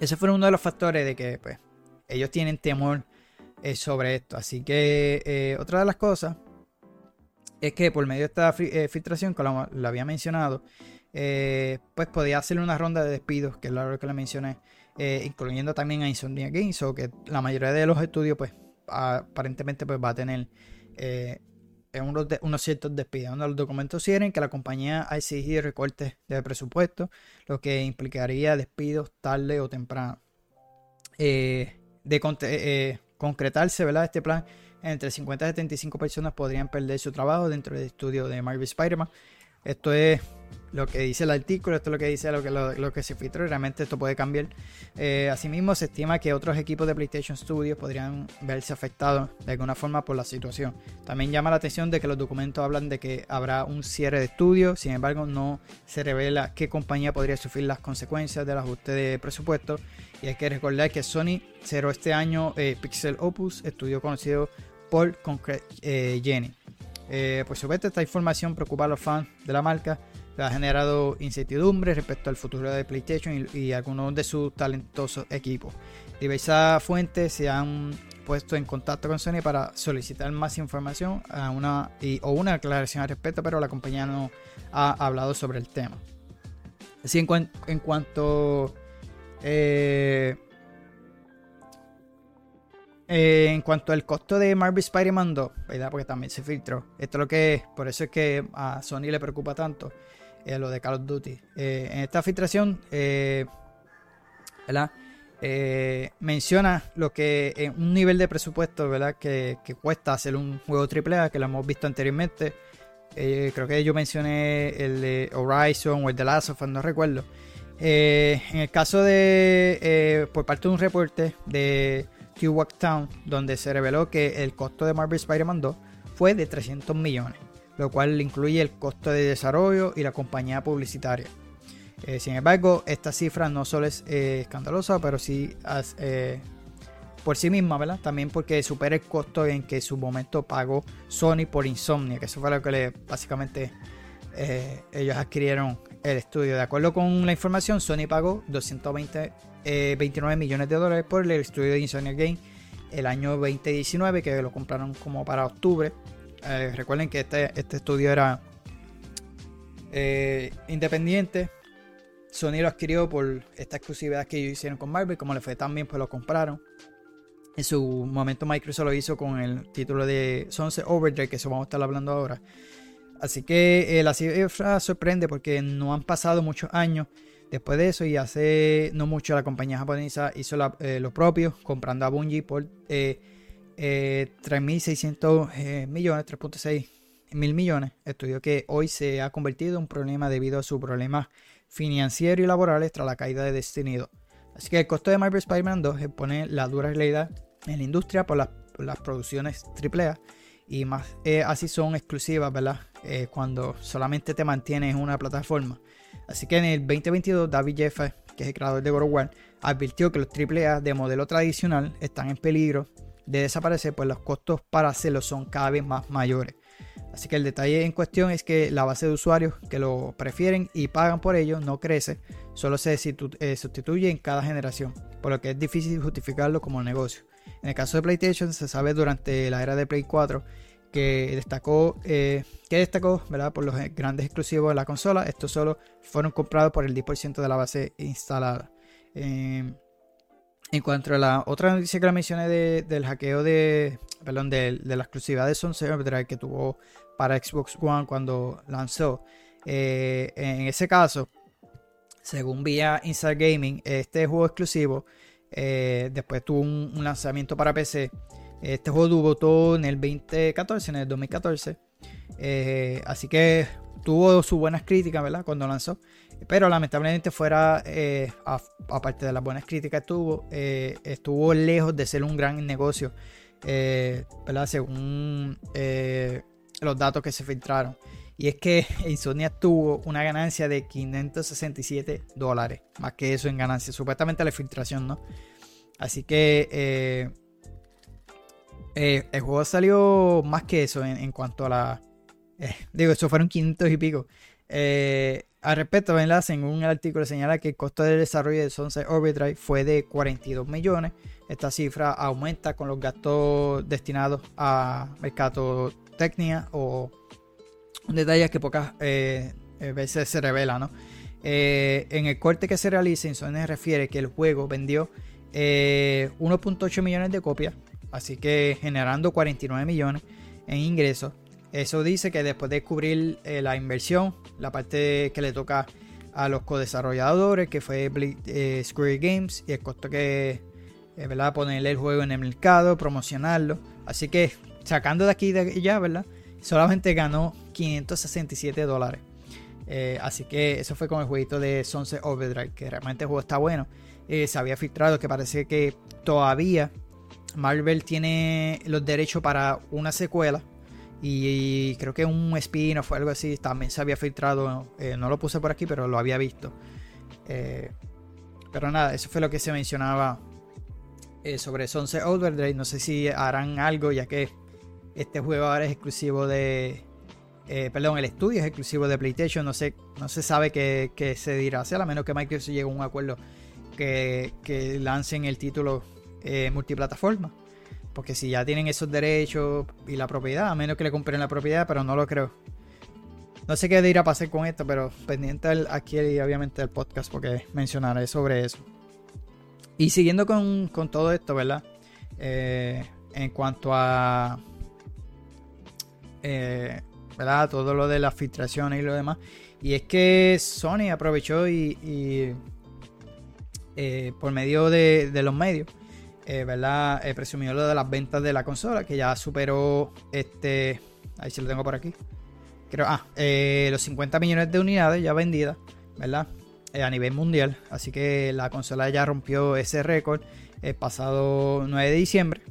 ese fue uno de los factores de que pues, ellos tienen temor eh, sobre esto. Así que eh, otra de las cosas es que por medio de esta filtración, como lo había mencionado, pues podía hacer una ronda de despidos, que es lo que le mencioné, incluyendo también a Insomnia Games, o que la mayoría de los estudios, pues aparentemente pues va a tener unos, unos, ciertos despidos. Los documentos quieren que la compañía ha exigido recortes de presupuesto, lo que implicaría despidos tarde o temprano. de concretarse ¿verdad? este plan, entre 50 y 75 personas podrían perder su trabajo dentro del estudio de Marvel Spider-Man. Esto es lo que dice el artículo, esto es lo que dice lo que, lo, que se filtró realmente esto puede cambiar. Eh, asimismo, se estima que otros equipos de PlayStation Studios podrían verse afectados de alguna forma por la situación. También llama la atención de que los documentos hablan de que habrá un cierre de estudio, sin embargo no se revela qué compañía podría sufrir las consecuencias del ajuste de presupuesto y hay que recordar que Sony cerró este año eh, Pixel Opus, estudio conocido por Concrete eh, Jenny. Eh, por supuesto, esta información preocupa a los fans de la marca, ha generado incertidumbre respecto al futuro de PlayStation y, algunos de sus talentosos equipos. Diversas fuentes se han puesto en contacto con Sony para solicitar más información a una, o una aclaración al respecto, pero la compañía no ha hablado sobre el tema. Así en, en cuanto eh, eh, en cuanto al costo de Marvel Spider-Man 2, ¿verdad? Porque también se filtró. Esto es lo que por eso es que a Sony le preocupa tanto eh, lo de Call of Duty. en esta filtración, ¿verdad? menciona lo que un nivel de presupuesto, ¿verdad? Que, cuesta hacer un juego AAA, que lo hemos visto anteriormente. creo que yo mencioné el de Horizon o el de Last of Us, no recuerdo. Eh, en el caso de, eh, por parte de un reporte de Q-Walk Town, donde se reveló que el costo de Marvel Spider-Man 2 fue de 300 millones, lo cual incluye el costo de desarrollo y la compañía publicitaria. Eh, sin embargo, esta cifra no solo es escandalosa, pero sí por sí misma, ¿verdad? También porque supera el costo en que en su momento pagó Sony por Insomnia, que eso fue lo que básicamente ellos adquirieron el estudio. De acuerdo con la información, Sony pagó 229 eh, millones de dólares por el estudio de Insomnia Game el año 2019, que lo compraron como para octubre. Eh, recuerden que este, este estudio era eh, independiente. Sony lo adquirió por esta exclusividad que ellos hicieron con Marvel. Como le fue también, pues lo compraron. En su momento Microsoft lo hizo con el título de Sunset Overdrive, que eso vamos a estar hablando ahora. Así que eh, la cifra sorprende porque no han pasado muchos años después de eso y hace no mucho la compañía japonesa hizo eh, lo propio comprando a Bungie por 3.600 eh, millones, 3.6 mil millones. Estudio que hoy se ha convertido en un problema debido a su problema financiero y laborales tras la caída de Destiny 2. Así que el costo de Marvel Spider-Man 2 expone la dura realidad en la industria por las, producciones AAA y más así son exclusivas, ¿verdad? Eh, cuando solamente te mantienes en una plataforma. Así que en el 2022 David Jeffa, que es el creador de God advirtió que los AAA de modelo tradicional están en peligro de desaparecer, pues los costos para hacerlo son cada vez más mayores. Así que el detalle en cuestión es que la base de usuarios que lo prefieren y pagan por ello no crece, solo se eh, sustituye en cada generación, por lo que es difícil justificarlo como negocio. En el caso de PlayStation se sabe durante la era de Play 4 que destacó, eh, que destacó ¿verdad? por los grandes exclusivos de la consola. Estos solo fueron comprados por el 10% de la base instalada. Eh, En cuanto a la otra noticia que la mencioné del hackeo de. Perdón, de, la exclusividad de Sunset Overdrive que tuvo para Xbox One cuando lanzó. Eh, en ese caso, según vía Inside Gaming, este juego exclusivo eh, después tuvo un, lanzamiento para PC. Este juego debutó en el 2014, en el 2014. Eh, así que tuvo sus buenas críticas, ¿verdad? Cuando lanzó. Pero lamentablemente fuera, eh, aparte de las buenas críticas tuvo, estuvo lejos de ser un gran negocio, ¿verdad? Según los datos que se filtraron. Y es que Insomnia tuvo una ganancia de 567 dólares. Más que eso en ganancia. Supuestamente la filtración, ¿no? Así que eh, eh, el juego salió más que eso en, cuanto a la... Eh, digo, eso fueron 500 y pico. Al respecto, ¿verdad? En un artículo señala que el costo de desarrollo de Sunset Overdrive fue de 42 millones. Esta cifra aumenta con los gastos destinados a mercadotecnia o detalles que pocas eh, eh, veces se revela, ¿no? Eh, en el corte que se realiza, Insomnia refiere que el juego vendió 1.8 millones de copias, así que generando 49 millones en ingresos. Eso dice que después de cubrir la inversión, la parte que le toca a los co-desarrolladores, que fue Square Games, y el costo que, ¿verdad? Ponerle el juego en el mercado, promocionarlo. Así que sacando de aquí de allá, ¿verdad? solamente ganó 567 dólares. Eh, así que eso fue con el jueguito de Sunset Overdrive, que realmente el juego está bueno. Eh, se había filtrado que parece que todavía Marvel tiene los derechos para una secuela. Y, creo que un spin-off o algo así también se había filtrado. Eh, no lo puse por aquí, pero lo había visto. pero nada, eso fue lo que se mencionaba sobre Sunset Overdrive. No sé si harán algo, ya que este juego ahora es exclusivo de. Eh, perdón, el estudio es exclusivo de PlayStation. No, sé, no se sabe qué, se dirá. a menos que Microsoft llegue a un acuerdo que, lancen el título eh, multiplataforma. Porque si ya tienen esos derechos y la propiedad, a menos que le compren la propiedad, pero no lo creo. No sé qué dirá pasar con esto, pero pendiente aquí obviamente el podcast porque mencionaré sobre eso. Y siguiendo con, todo esto, ¿verdad? Eh, en cuanto a eh, ¿verdad? Todo lo de las filtraciones y lo demás. Y es que Sony aprovechó y, eh, por medio de, los medios, eh, ¿verdad? presumió lo de las ventas de la consola, que ya superó este. Ahí se lo tengo por aquí. Creo, ah, los 50 millones de unidades ya vendidas, ¿verdad? a nivel mundial. Así que la consola ya rompió ese récord el pasado 9 de diciembre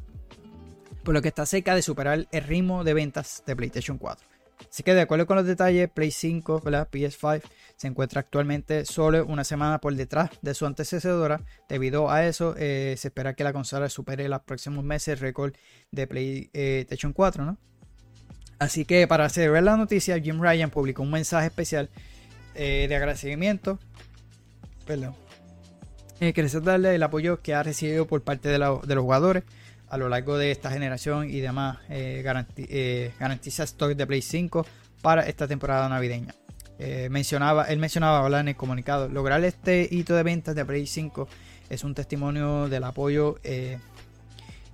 por lo que está cerca de superar el ritmo de ventas de PlayStation 4. Así que de acuerdo con los detalles, Play 5, PS5 se encuentra actualmente solo una semana por detrás de su antecesora. Debido a eso, eh, se espera que la consola supere en los próximos meses el récord de PlayStation 4, ¿no? Así que para ver la noticia, Jim Ryan publicó un mensaje especial eh, de agradecimiento. Perdón. Eh, darle el apoyo que ha recibido por parte de los jugadores a lo largo de esta generación y demás eh, garantiza stock de Play 5 para esta temporada navideña. Eh, mencionaba, él mencionaba en el comunicado, lograr este hito de ventas de Play 5 es un testimonio del apoyo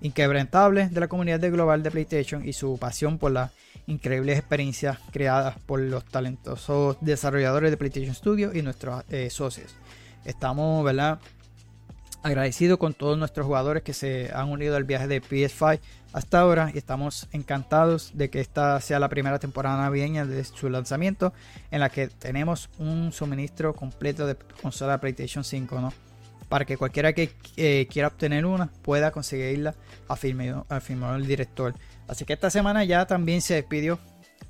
inquebrantable de la comunidad de global de PlayStation y su pasión por las increíbles experiencias creadas por los talentosos desarrolladores de PlayStation Studio y nuestros socios. Estamos, ¿verdad? Agradecido con todos nuestros jugadores que se han unido al viaje de PS5 hasta ahora y estamos encantados de que esta sea la primera temporada navideña de su lanzamiento en la que tenemos un suministro completo de consola PlayStation 5, ¿no? Para que cualquiera que eh, quiera obtener una pueda conseguirla, afirmó, afirmó el director. Así que esta semana ya también se despidió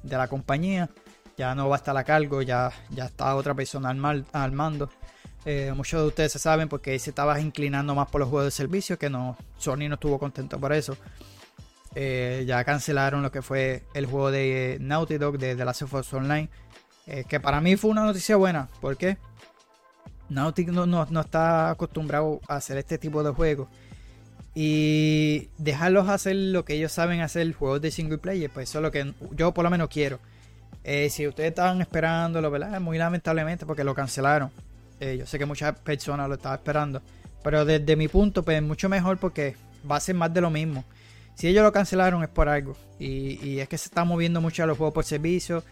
de la compañía, ya no va a estar a cargo, ya, ya está otra persona al, al mando. Eh, muchos de ustedes se saben porque se estaba inclinando más por los juegos de servicio, que no, Sony no estuvo contento por eso. Eh, ya cancelaron lo que fue el juego de Naughty Dog de The Last of Us Online, eh, que para mí fue una noticia buena, porque Naughty no, no, está acostumbrado a hacer este tipo de juegos. Y dejarlos hacer lo que ellos saben hacer, juegos de single player, pues eso es lo que yo por lo menos quiero. si ustedes estaban esperándolo, ¿verdad? Muy lamentablemente porque lo cancelaron. Eh, yo sé que muchas personas lo estaban esperando. Pero desde mi punto, pues mucho mejor porque va a ser más de lo mismo. Si ellos lo cancelaron es por algo. Y, es que se está moviendo mucho a los juegos por servicio.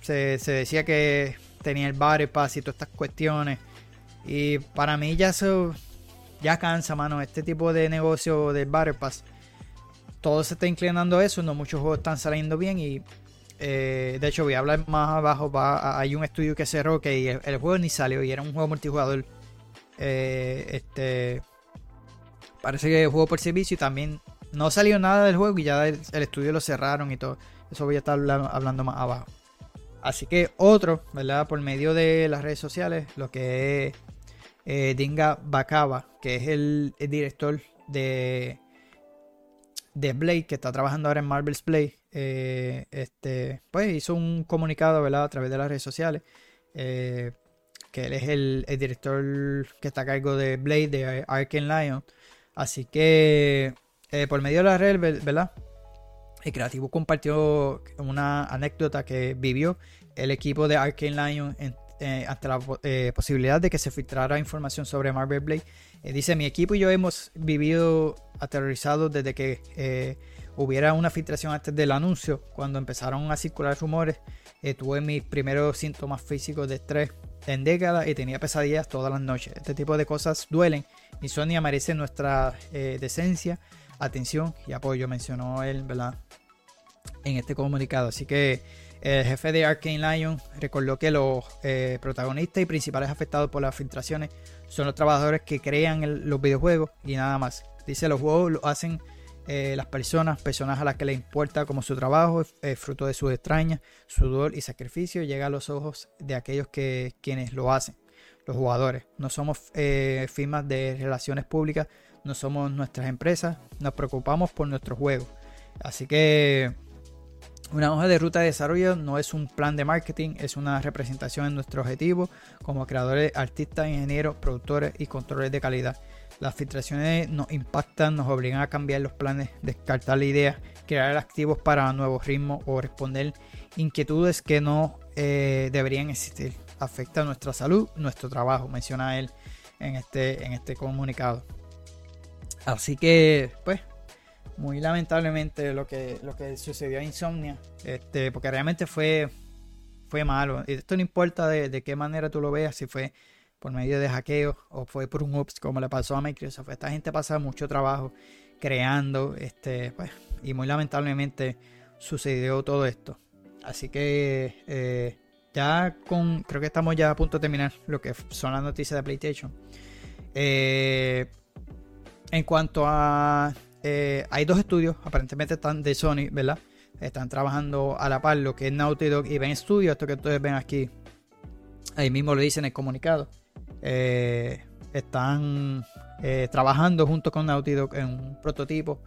Se, decía que tenía el Battle Pass y todas estas cuestiones. Y para mí ya eso ya cansa, mano. Este tipo de negocio del Battle Pass. Todo se está inclinando a eso. No muchos juegos están saliendo bien. Y eh, de hecho, voy a hablar más abajo. Hay un estudio que cerró que el, el, juego ni salió. Y era un juego multijugador. Eh, este. Parece que jugó por servicio y también no salió nada del juego y ya el, estudio lo cerraron y todo. Eso voy a estar hablando, más abajo. Así que otro, ¿verdad? Por medio de las redes sociales, lo que es eh, Dinga Bakaba, que es el, director de, de Blade, que está trabajando ahora en Marvel's Blade, eh, este, pues hizo un comunicado, ¿verdad? A través de las redes sociales. Eh, que él es el, director que está a cargo de Blade, de Arkane Lion. Así que eh, por medio de la red, ¿verdad? El creativo compartió una anécdota que vivió el equipo de Arkane Lion ante la posibilidad de que se filtrara información sobre Marvel Blade. dice, mi equipo y yo hemos vivido aterrorizados desde que hubiera una filtración antes del anuncio. Cuando empezaron a circular rumores, tuve mis primeros síntomas físicos de estrés en décadas y tenía pesadillas todas las noches. Este tipo de cosas duelen. y Sonia merece nuestra decencia atención y apoyo, mencionó él, ¿verdad? En este comunicado. Así que el jefe de Arkane Lion recordó que los eh, protagonistas y principales afectados por las filtraciones son los trabajadores que crean los videojuegos y nada más. Dice, los juegos lo hacen eh, las personas, personas a las que les importa como su trabajo, fruto de sus extrañas, sudor y sacrificio, llega a los ojos de aquellos que quienes lo hacen, los jugadores. No somos eh, firmas de relaciones públicas no somos nuestras empresas, nos preocupamos por nuestro juego. Así que una hoja de ruta de desarrollo no es un plan de marketing, es una representación de nuestro objetivo como creadores, artistas, ingenieros, productores y controles de calidad. Las filtraciones nos impactan, nos obligan a cambiar los planes, descartar la idea, crear activos para nuevos ritmos o responder inquietudes que no eh, deberían existir. Afecta nuestra salud, nuestro trabajo, menciona él en este, en este comunicado. Así que, pues, muy lamentablemente lo que, lo que sucedió a Insomnia, este, porque realmente fue, fue malo. Esto no importa de, qué manera tú lo veas, si fue por medio de hackeo o fue por un ups como le pasó a Microsoft. Esta gente pasa mucho trabajo creando, este, pues, y muy lamentablemente sucedió todo esto. Así que eh, ya con, creo que estamos ya a punto de terminar lo que son las noticias de PlayStation. Eh, en cuanto a. Eh, hay dos estudios, aparentemente están de Sony, ¿verdad? Están trabajando a la par lo que es Naughty Dog y Ben Studio. Esto que ustedes ven aquí, ahí mismo lo dicen en el comunicado. Eh, están eh, trabajando junto con Naughty Dog en un prototipo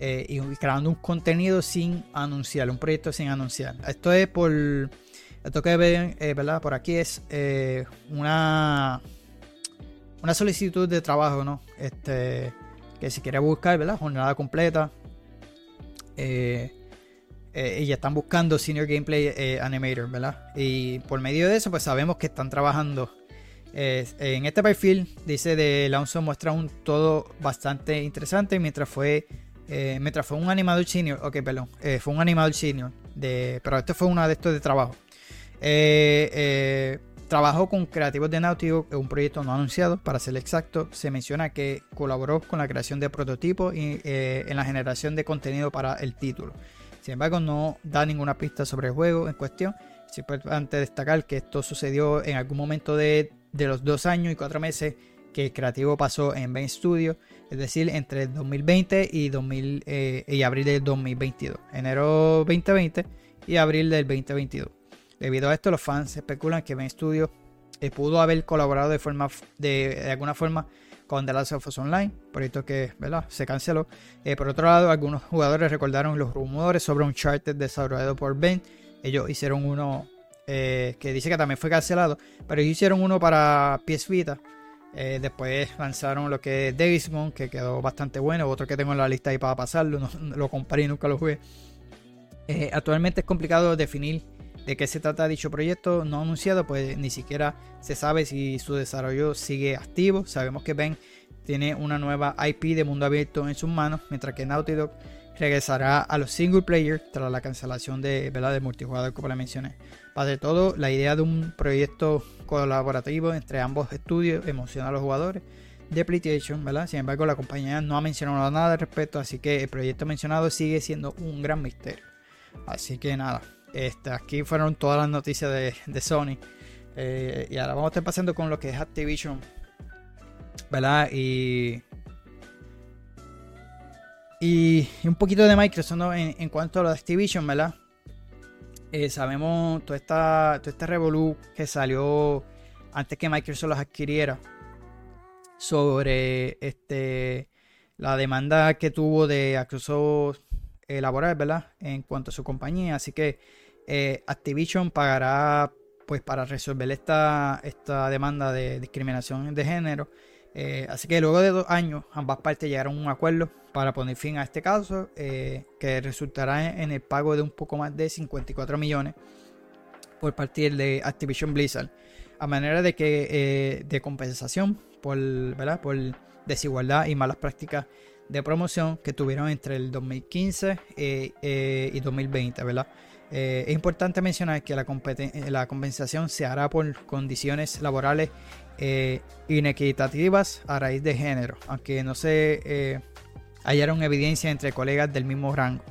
y creando un contenido sin anunciar, un proyecto sin anunciar. Esto es por. Esto que ven, ¿verdad? Por aquí es una una solicitud de trabajo, ¿no? Este, que si quiere buscar, ¿verdad? Jornada completa. Eh, eh, y están buscando Senior Gameplay eh, Animator, ¿verdad? Y por medio de eso, pues sabemos que están trabajando. En este perfil, dice de Alonso muestra un todo bastante interesante mientras fue mientras fue un animador senior, ok, perdón, fue un animador senior, de, pero este fue uno de estos de trabajo. Eh, Trabajó con creativos de en un proyecto no anunciado, para ser exacto. Se menciona que colaboró con la creación de prototipos y eh, en la generación de contenido para el título. Sin embargo, no da ninguna pista sobre el juego en cuestión. Es importante destacar que esto sucedió en algún momento de, los dos años y cuatro meses que el creativo pasó en Ben Studio, es decir, entre 2020 y, 2000, eh, y abril del 2022. Enero 2020 y abril del 2022. Debido a esto, los fans especulan que Ben Studio eh, pudo haber colaborado de, forma, de, alguna forma con The Last of Us Online, proyecto que ¿verdad? se canceló. Eh, por otro lado, algunos jugadores recordaron los rumores sobre un charter desarrollado por Ben. Ellos hicieron uno eh, que dice que también fue cancelado, pero ellos hicieron uno para PS Vita. después lanzaron lo que es Moon, que quedó bastante bueno. Otro que tengo en la lista ahí para pasarlo, no, lo compré y nunca lo jugué. actualmente es complicado definir de qué se trata dicho proyecto no anunciado, pues ni siquiera se sabe si su desarrollo sigue activo. Sabemos que Ben tiene una nueva IP de mundo abierto en sus manos, mientras que Naughty Dog regresará a los single player tras la cancelación de, ¿verdad? de multijugador como le mencioné. Para de todo, la idea de un proyecto colaborativo entre ambos estudios emociona a los jugadores de PlayStation, ¿verdad? Sin embargo, la compañía no ha mencionado nada al respecto, así que el proyecto mencionado sigue siendo un gran misterio. Así que nada, este, aquí fueron todas las noticias de, Sony. Eh, y ahora vamos a estar pasando con lo que es Activision, ¿verdad? Y y, un poquito de Microsoft en, cuanto a lo de Activision, ¿verdad? Eh, sabemos toda esta, este revolú que salió antes que Microsoft los adquiriera sobre este la demanda que tuvo de acceso eh, laboral, ¿verdad? En cuanto a su compañía. Así que eh, Activision pagará pues para resolver esta, esta demanda de discriminación de género eh, así que luego de dos años, ambas partes llegaron a un acuerdo para poner fin a este caso, eh, que resultará en el pago de un poco más de 54 millones por partir de Activision Blizzard, a manera de que eh, de compensación por, ¿verdad? por desigualdad y malas prácticas de promoción que tuvieron entre el 2015 y 2020, ¿verdad? es importante mencionar que la, la compensación se hará por condiciones laborales eh, inequitativas a raíz de género, aunque no se eh, hallaron evidencia entre colegas del mismo rango,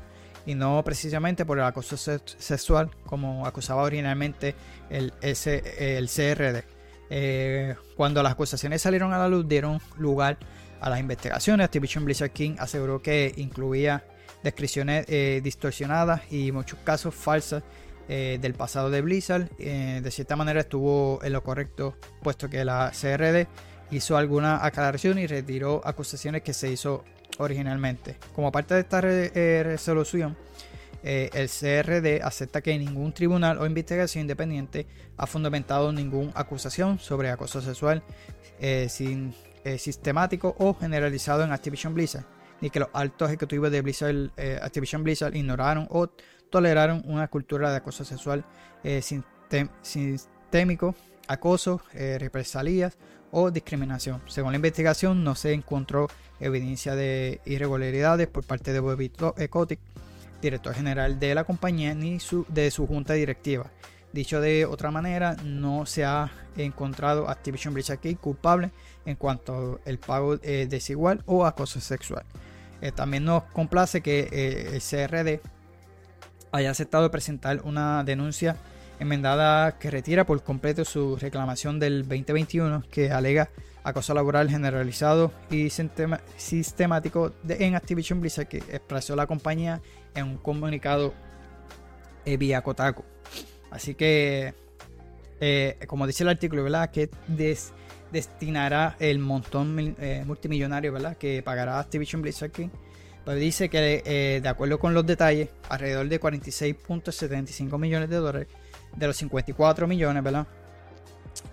y no precisamente por el acoso sexual como acusaba originalmente el, el CRD. Eh, cuando las acusaciones salieron a la luz, dieron lugar a las investigaciones. Activision Blizzard King aseguró que incluía descripciones distorsionadas y muchos casos falsos eh, del pasado de Blizzard. Eh, de cierta manera estuvo en lo correcto, puesto que la CRD hizo alguna aclaración y retiró acusaciones que se hizo originalmente. Como parte de esta eh, resolución, el CRD acepta que ningún tribunal o investigación independiente ha fundamentado ninguna acusación sobre acoso sexual sin, sistemático o generalizado en Activision Blizzard, ni que los altos ejecutivos de Blizzard, Activision Blizzard ignoraron o toleraron una cultura de acoso sexual eh, sistémico, acoso, eh, represalias o discriminación. Según la investigación, no se encontró evidencia de irregularidades por parte de Bobby Kotick, director general de la compañía, ni de su junta directiva. Dicho de otra manera, no se ha encontrado Activision Blizzard culpable en cuanto al pago eh, desigual o acoso sexual. también nos complace que el CRD haya aceptado presentar una denuncia enmendada que retira por completo su reclamación del 2021 que alega acoso laboral generalizado y sistemático en Activision Blizzard que expresó la compañía en un comunicado eh, vía Kotaku. Así que, eh, como dice el artículo, ¿verdad? Que destinará el montón eh, multimillonario, ¿verdad? Que pagará Activision Blizzard pues dice que de acuerdo con los detalles, alrededor de 46.75 millones de dólares de los 54 millones, ¿verdad?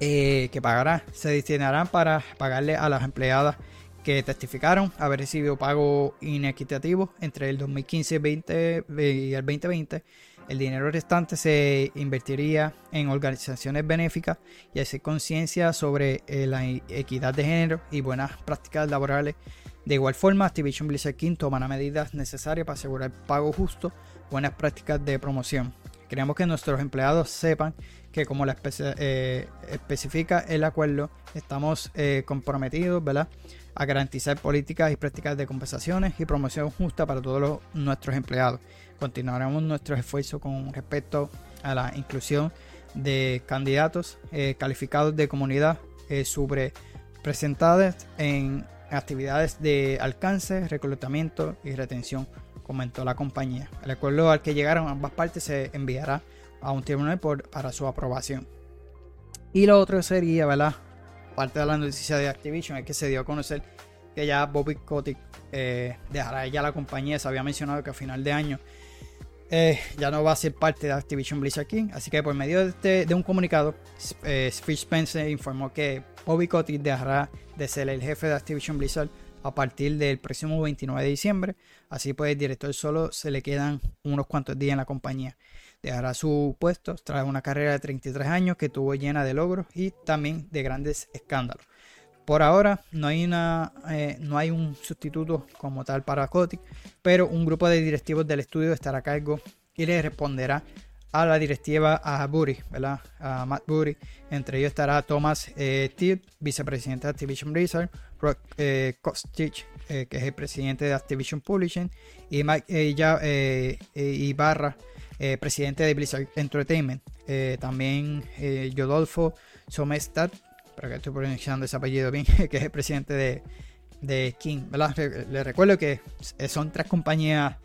Eh, que pagará, se destinarán para pagarle a las empleadas que testificaron haber recibido pago inequitativo entre el 2015 20, y el 2020. El dinero restante se invertiría en organizaciones benéficas y hacer conciencia sobre eh, la equidad de género y buenas prácticas laborales de igual forma, Activision Blizzard King tomará medidas necesarias para asegurar pago justo, buenas prácticas de promoción. Queremos que nuestros empleados sepan que como la eh, especifica el acuerdo, estamos eh, comprometidos ¿verdad? a garantizar políticas y prácticas de compensaciones y promoción justa para todos nuestros empleados. Continuaremos nuestros esfuerzos con respecto a la inclusión de candidatos eh, calificados de comunidad sobre presentadas en actividades de alcance, reclutamiento y retención, comentó la compañía. El acuerdo al que llegaron ambas partes se enviará a un tribunal para su aprobación. Y lo otro sería, ¿verdad? Parte de la noticia de Activision es que se dio a conocer que ya Bobby Kotick eh, dejará ya la compañía. Se había mencionado que a final de año eh, ya no va a ser parte de Activision Blizzard King. Así que por medio de, este, un comunicado, eh, Spencer informó que Bobby Kotick dejará de ser el jefe de Activision Blizzard a partir del próximo 29 de diciembre. Así pues, el director solo se le quedan unos cuantos días en la compañía. Dejará su puesto tras una carrera de 33 años que tuvo llena de logros y también de grandes escándalos. Por ahora no hay, una, eh, no hay un sustituto como tal para Kotick, pero un grupo de directivos del estudio estará a cargo y le responderá a la directiva a Burry, ¿verdad? A Matt Burry. Entre ellos estará Thomas eh, vicepresidente de Activision Blizzard, Rock eh, Kostic, eh, que es el presidente de Activision Publishing, y Mike eh, ya, Ibarra, presidente de Blizzard Entertainment. también Yodolfo Somestad, para que estoy pronunciando ese apellido bien, que es el presidente de, de King. ¿verdad? Les recuerdo que son tres compañías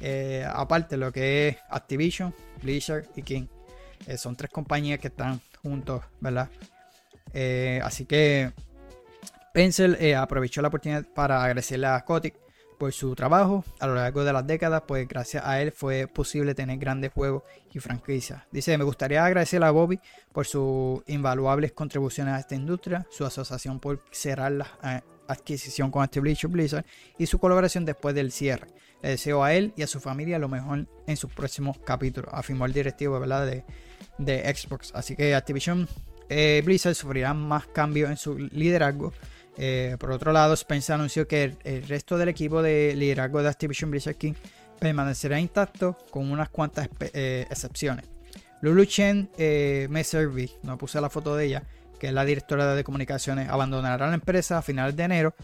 eh, aparte lo que es Activision, Blizzard y King. Eh, son tres compañías que están juntos, ¿verdad? Eh, así que Pencil aprovechó la oportunidad para agradecerle a Kotick por su trabajo a lo largo de las décadas, pues gracias a él fue posible tener grandes juegos y franquicias. Dice, me gustaría agradecer a Bobby por sus invaluables contribuciones a esta industria, su asociación por cerrar la adquisición con Activision Blizzard y su colaboración después del cierre. Le deseo a él y a su familia lo mejor en sus próximos capítulos, afirmó el directivo ¿verdad? De, de Xbox. Así que Activision eh, Blizzard sufrirá más cambios en su liderazgo. Eh, por otro lado, Spencer anunció que el, resto del equipo de liderazgo de Activision Blizzard King permanecerá intacto con unas cuantas eh, excepciones. Lulu Chen serví, no puse la foto de ella, que es la directora de comunicaciones, abandonará la empresa a finales de enero.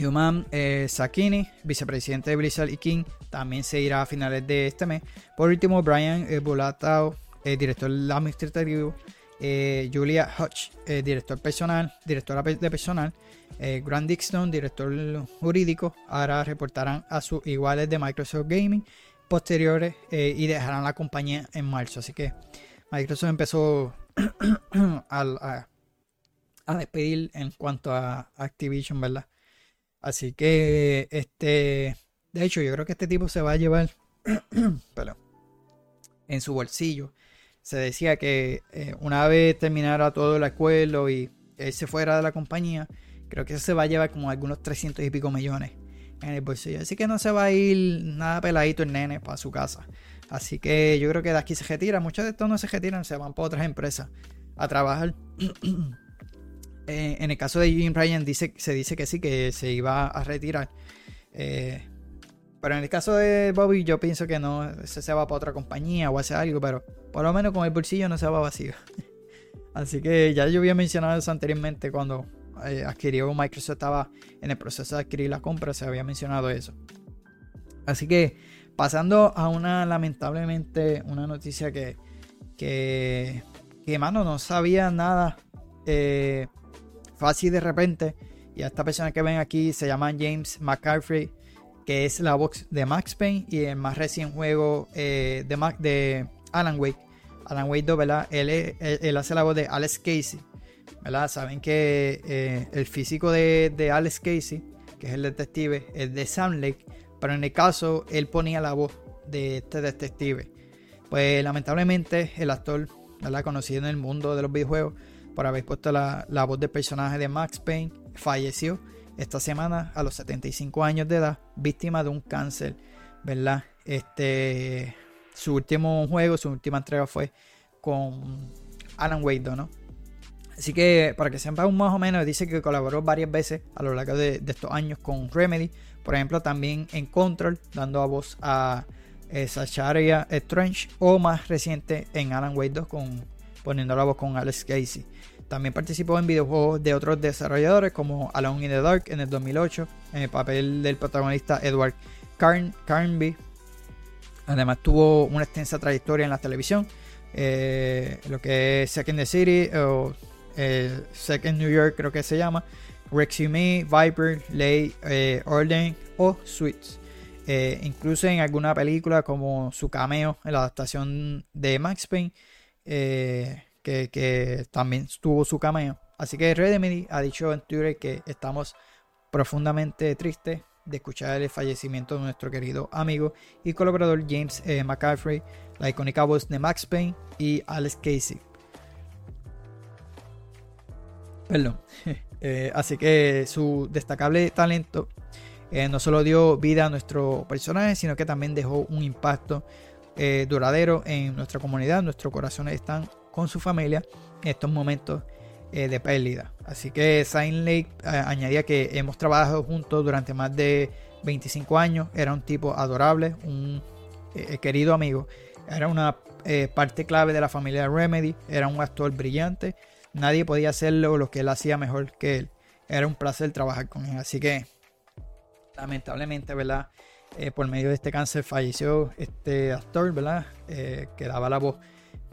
Human eh, Sakini, vicepresidente de Blizzard y King, también se irá a finales de este mes. Por último, Brian eh, Bulatao, eh, director administrativo, eh, Julia Hodge, director personal, directora de personal, Grant Dixon, director jurídico, ahora reportarán a sus iguales de Microsoft Gaming posteriores y dejarán la compañía en marzo. Así que Microsoft empezó a, despedir en cuanto a Activision, ¿verdad? Así que, este, de hecho, yo creo que este tipo se va a llevar, en su bolsillo. Se decía que eh, una vez terminara todo el acuerdo y él se fuera de la compañía, creo que se va a llevar como algunos 300 y pico millones en el bolsillo. Así que no se va a ir nada peladito el nene para su casa. Así que yo creo que de aquí se retira. Muchos de estos no se retiran, se van para otras empresas a trabajar. Eh, en el caso de Jim Ryan dice, se dice que sí, que se iba a retirar. Eh, pero en el caso de Bobby yo pienso que no, se, va para otra compañía o hace algo, pero por lo menos con el bolsillo no se va vacío. Así que ya yo había mencionado eso anteriormente cuando eh, adquirió Microsoft estaba en el proceso de adquirir la compra, se había mencionado eso. Así que pasando a una lamentablemente una noticia que que, que mano no sabía nada eh, así de repente. Y a esta persona que ven aquí se llama James McCarthy, que es la voz de Max Payne y el más reciente juego eh, de, Alan Wake. Alan Wake 2, ¿verdad? Él, hace la voz de Alex Casey, ¿verdad? Saben que eh, el físico de, Alex Casey, que es el detective, es de Sam Lake, pero en el caso él ponía la voz de este detective. Pues lamentablemente el actor, ¿verdad? Conocido en el mundo de los videojuegos, por haber puesto la, voz del personaje de Max Payne, falleció esta semana a los 75 años de edad, víctima de un cáncer, ¿verdad? Este, su último juego, su última entrega fue con Alan Wade, ¿no? Así que para que sepan más o menos, dice que colaboró varias veces a lo largo de, estos años con Remedy, por ejemplo, también en Control, dando a voz a eh, Sacharia Strange, o más reciente en Alan Wade 2 con poniendo la voz con Alex Casey. También participó en videojuegos de otros desarrolladores como Alone in the Dark en el 2008, en el papel del protagonista Edward Carnby. Además tuvo una extensa trayectoria en la televisión, eh, lo que es Second the City o eh, Second New York creo que se llama, Me, Viper, Lay, eh, Orden o Sweets. incluso en alguna película como su cameo en la adaptación de Max Payne eh, que, también tuvo su cameo. Así que Redemedy ha dicho en Twitter que estamos profundamente tristes de escuchar el fallecimiento de nuestro querido amigo y colaborador James eh, McCaffrey, la icónica voz de Max Payne y Alex Casey. Perdón. Eh, así que su destacable talento no solo dio vida a nuestro personaje, sino que también dejó un impacto eh, duradero en nuestra comunidad. Nuestros corazones están con su familia en estos momentos eh, de pérdida. Así que Silent Lake añadía que hemos trabajado juntos durante más de 25 años. Era un tipo adorable, un querido amigo. Era una parte clave de la familia Remedy. Era un actor brillante. Nadie podía hacerlo lo que él hacía mejor que él. Era un placer trabajar con él. Así que, lamentablemente, ¿verdad? Eh, por medio de este cáncer falleció este actor, ¿verdad? Eh, que daba la voz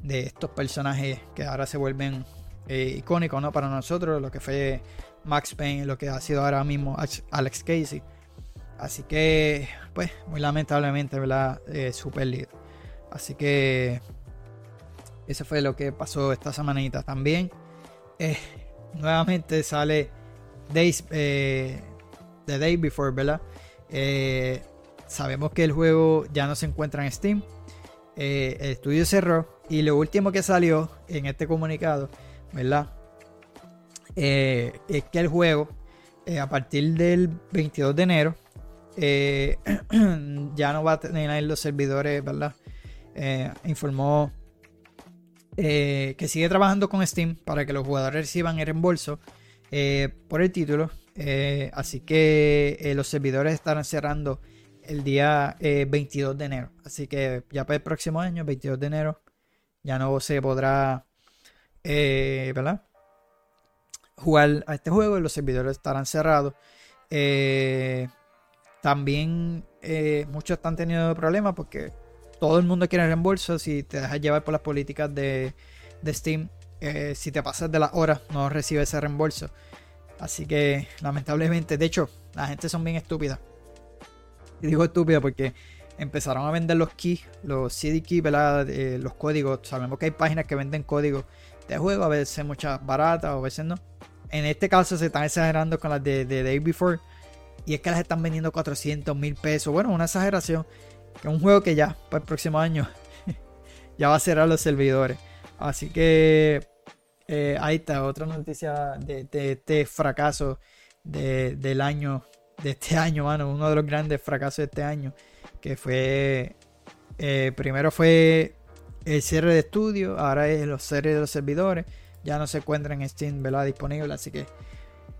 de estos personajes que ahora se vuelven eh, icónicos, ¿no? Para nosotros, lo que fue Max Payne, lo que ha sido ahora mismo Alex Casey. Así que, pues, muy lamentablemente, ¿verdad? su pérdida. Así que, eso fue lo que pasó esta semanita. También, nuevamente sale Days, The Day Before, ¿verdad? Sabemos que el juego ya no se encuentra en Steam. Eh, el estudio cerró. Y lo último que salió en este comunicado, ¿verdad? Eh, es que el juego, eh, a partir del 22 de enero, ya no va a tener los servidores, ¿verdad? informó que sigue trabajando con Steam para que los jugadores reciban el reembolso por el título. así que los servidores estarán cerrando el día 22 eh, de enero. Así que ya para el próximo año, 22 de enero, ya no se podrá, eh, ¿verdad? Jugar a este juego los servidores estarán cerrados. Eh, también muchos están teniendo problemas porque todo el mundo quiere reembolso. Si te dejas llevar por las políticas de, de Steam, si te pasas de las horas, no recibes ese reembolso. Así que lamentablemente, de hecho, la gente son bien estúpidas y digo estúpido porque empezaron a vender los keys, los CD keys, ¿verdad? los códigos. Sabemos que hay páginas que venden códigos de juego, a veces muchas baratas, o a veces no. En este caso se están exagerando con las de, Day Before. Y es que las están vendiendo 400 mil pesos. Bueno, una exageración. Que es un juego que ya, para el próximo año, ya va a cerrar los servidores. Así que eh, ahí está, otra noticia de, este fracaso del año de este año, mano, uno de los grandes fracasos de este año, que fue, eh, primero fue el cierre de estudio, ahora es los cierres de los servidores, ya no se encuentran en Steam, ¿verdad? Disponible, así que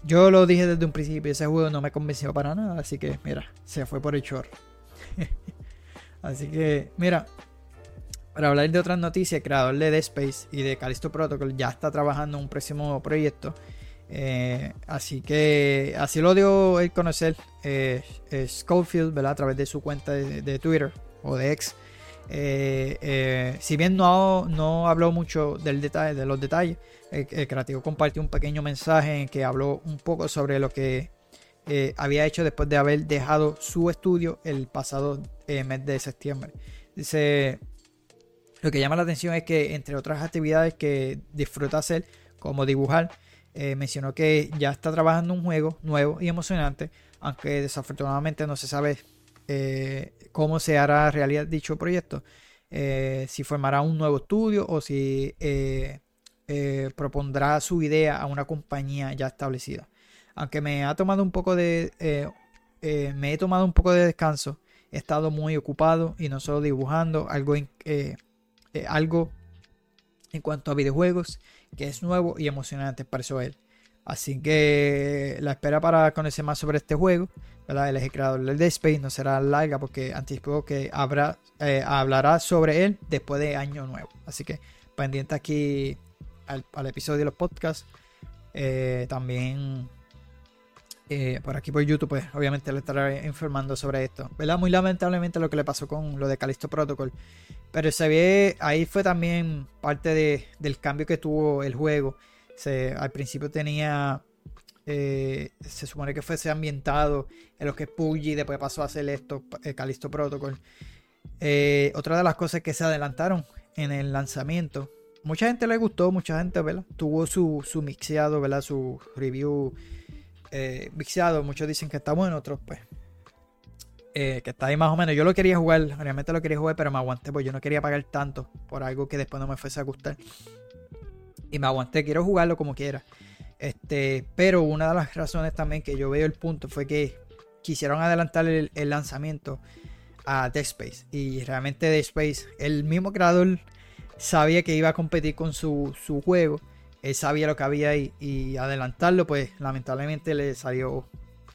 yo lo dije desde un principio, ese juego no me convenció para nada, así que mira, se fue por el chorro. así que, mira, para hablar de otras noticias, el creador de Dead Space y de Callisto Protocol ya está trabajando en un próximo proyecto eh, así que así lo dio el conocer eh, eh, Schofield. A través de su cuenta de, Twitter o de X. si bien no, no habló mucho del detalle, de los detalles, el, creativo compartió un pequeño mensaje en que habló un poco sobre lo que había hecho después de haber dejado su estudio el pasado mes de septiembre. Dice, lo que llama la atención es que entre otras actividades que disfruta hacer, como dibujar, eh, mencionó que ya está trabajando un juego nuevo y emocionante, aunque desafortunadamente no se sabe eh, cómo se hará realidad dicho proyecto, eh, si formará un nuevo estudio o si propondrá su idea a una compañía ya establecida. Aunque me ha tomado un poco de, me he tomado un poco de descanso, he estado muy ocupado y no solo dibujando algo, algo en cuanto a videojuegos que es nuevo y emocionante para eso él. Así que la espera para conocer más sobre este juego, ¿verdad? el creador del Dead Space, no será larga porque anticipo que habrá, eh, hablará sobre él después de Año Nuevo. Así que pendiente aquí al, episodio de los podcasts. Eh, también eh, por aquí por YouTube, pues obviamente le estaré informando sobre esto. ¿Verdad? Muy lamentablemente lo que le pasó con lo de Callisto Protocol. Pero se ve, ahí fue también parte de, del cambio que tuvo el juego. Se, al principio tenía, eh, se supone que fuese ambientado en lo que es PUBG, después pasó a hacer esto, Callisto Protocol. Eh, otra de las cosas que se adelantaron en el lanzamiento, mucha gente le gustó, mucha gente, ¿verdad? Tuvo su, su mixeado, ¿verdad? Su review eh, mixeado, muchos dicen que está bueno, otros pues eh, que está ahí más o menos. Yo lo quería jugar, realmente lo quería jugar, pero me aguanté porque yo no quería pagar tanto por algo que después no me fuese a gustar. Y me aguanté, quiero jugarlo como quiera. Este, pero una de las razones también que yo veo el punto fue que quisieron adelantar el, lanzamiento a Dead Space. Y realmente Dead Space, el mismo creador sabía que iba a competir con su, su juego. Él sabía lo que había ahí y adelantarlo, pues lamentablemente le salió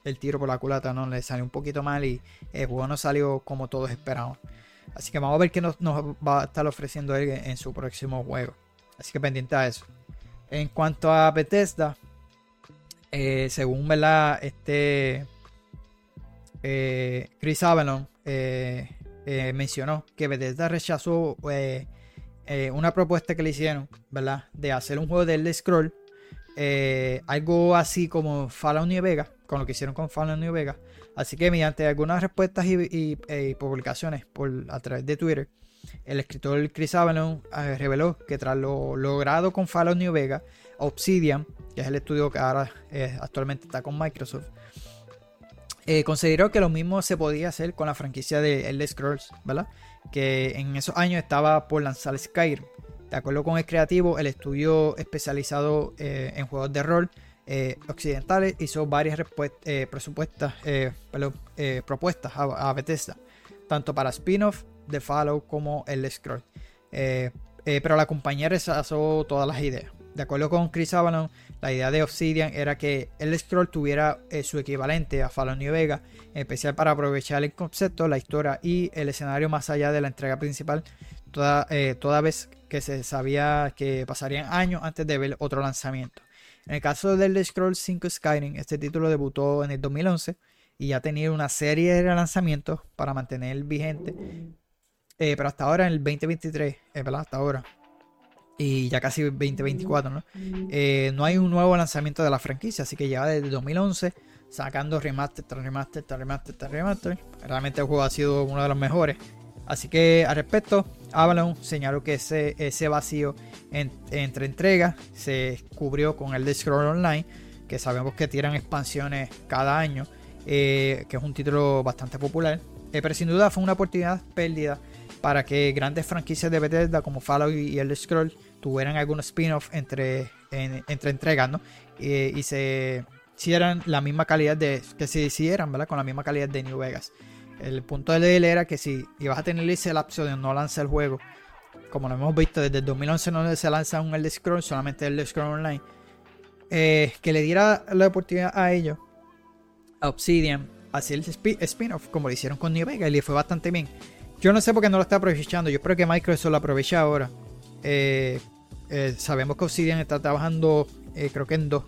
el tiro por la culata, ¿no? Le salió un poquito mal y el juego no salió como todos esperaban. Así que vamos a ver qué nos, va a estar ofreciendo él en su próximo juego. Así que pendiente a eso. En cuanto a Bethesda, eh, según ¿verdad? este eh, Chris Avalon eh, mencionó que Bethesda rechazó una propuesta que le hicieron, ¿verdad? De hacer un juego de Elder Scroll, algo así como Fallout New Vegas, con lo que hicieron con Fallout New Vegas. Así que mediante algunas respuestas y, publicaciones por, a través de Twitter, el escritor Chris Avalon eh, reveló que tras lo logrado con Fallout New Vegas, Obsidian, que es el estudio que ahora eh, actualmente está con Microsoft, eh, consideró que lo mismo se podía hacer con la franquicia de Elder Scrolls, ¿verdad? Que en esos años estaba por lanzar Skyrim. De acuerdo con el creativo, el estudio especializado en juegos de rol occidentales hizo varias presupuestas, propuestas a, Bethesda, tanto para spin-off de Fallout como el Scroll. Eh, eh, pero la compañía rechazó todas las ideas. De acuerdo con Chris Avalon, la idea de Obsidian era que el Scroll tuviera eh, su equivalente a Fallout New en especial para aprovechar el concepto, la historia y el escenario más allá de la entrega principal, toda, toda vez que se sabía que pasarían años antes de ver otro lanzamiento. En el caso del Scroll 5 Skyrim, este título debutó en el 2011 y ha tenido una serie de lanzamientos para mantener vigente eh, pero hasta ahora, en el 2023, eh, ¿verdad? Hasta ahora. Y ya casi 2024, ¿no? Eh, no hay un nuevo lanzamiento de la franquicia, así que lleva desde 2011 sacando remaster tras remaster tras remaster tras remaster. Realmente el juego ha sido uno de los mejores. Así que al respecto, Avalon señaló que ese, ese vacío entre entregas se cubrió con el The Scroll Online, que sabemos que tiran expansiones cada año, que es un título bastante popular. Pero sin duda fue una oportunidad perdida para que grandes franquicias de Bethesda como Fallout y el Scroll tuvieran algunos spin-off entre, entre entregas. Y, se hicieran la misma calidad de. que se hicieran. Con la misma calidad de New Vegas. El punto de él era que si ibas a tener ese lapso de no lanzar el juego, como lo hemos visto desde el 2011 no se lanza un Elder Scroll, solamente el Scroll Online, eh, que le diera la oportunidad a ellos, a Obsidian, hacer el spin-off como lo hicieron con New Vegas y le fue bastante bien. Yo no sé por qué no lo está aprovechando. Yo espero que Microsoft lo aproveche ahora. Eh, eh, sabemos que Obsidian está trabajando, eh, creo que en dos.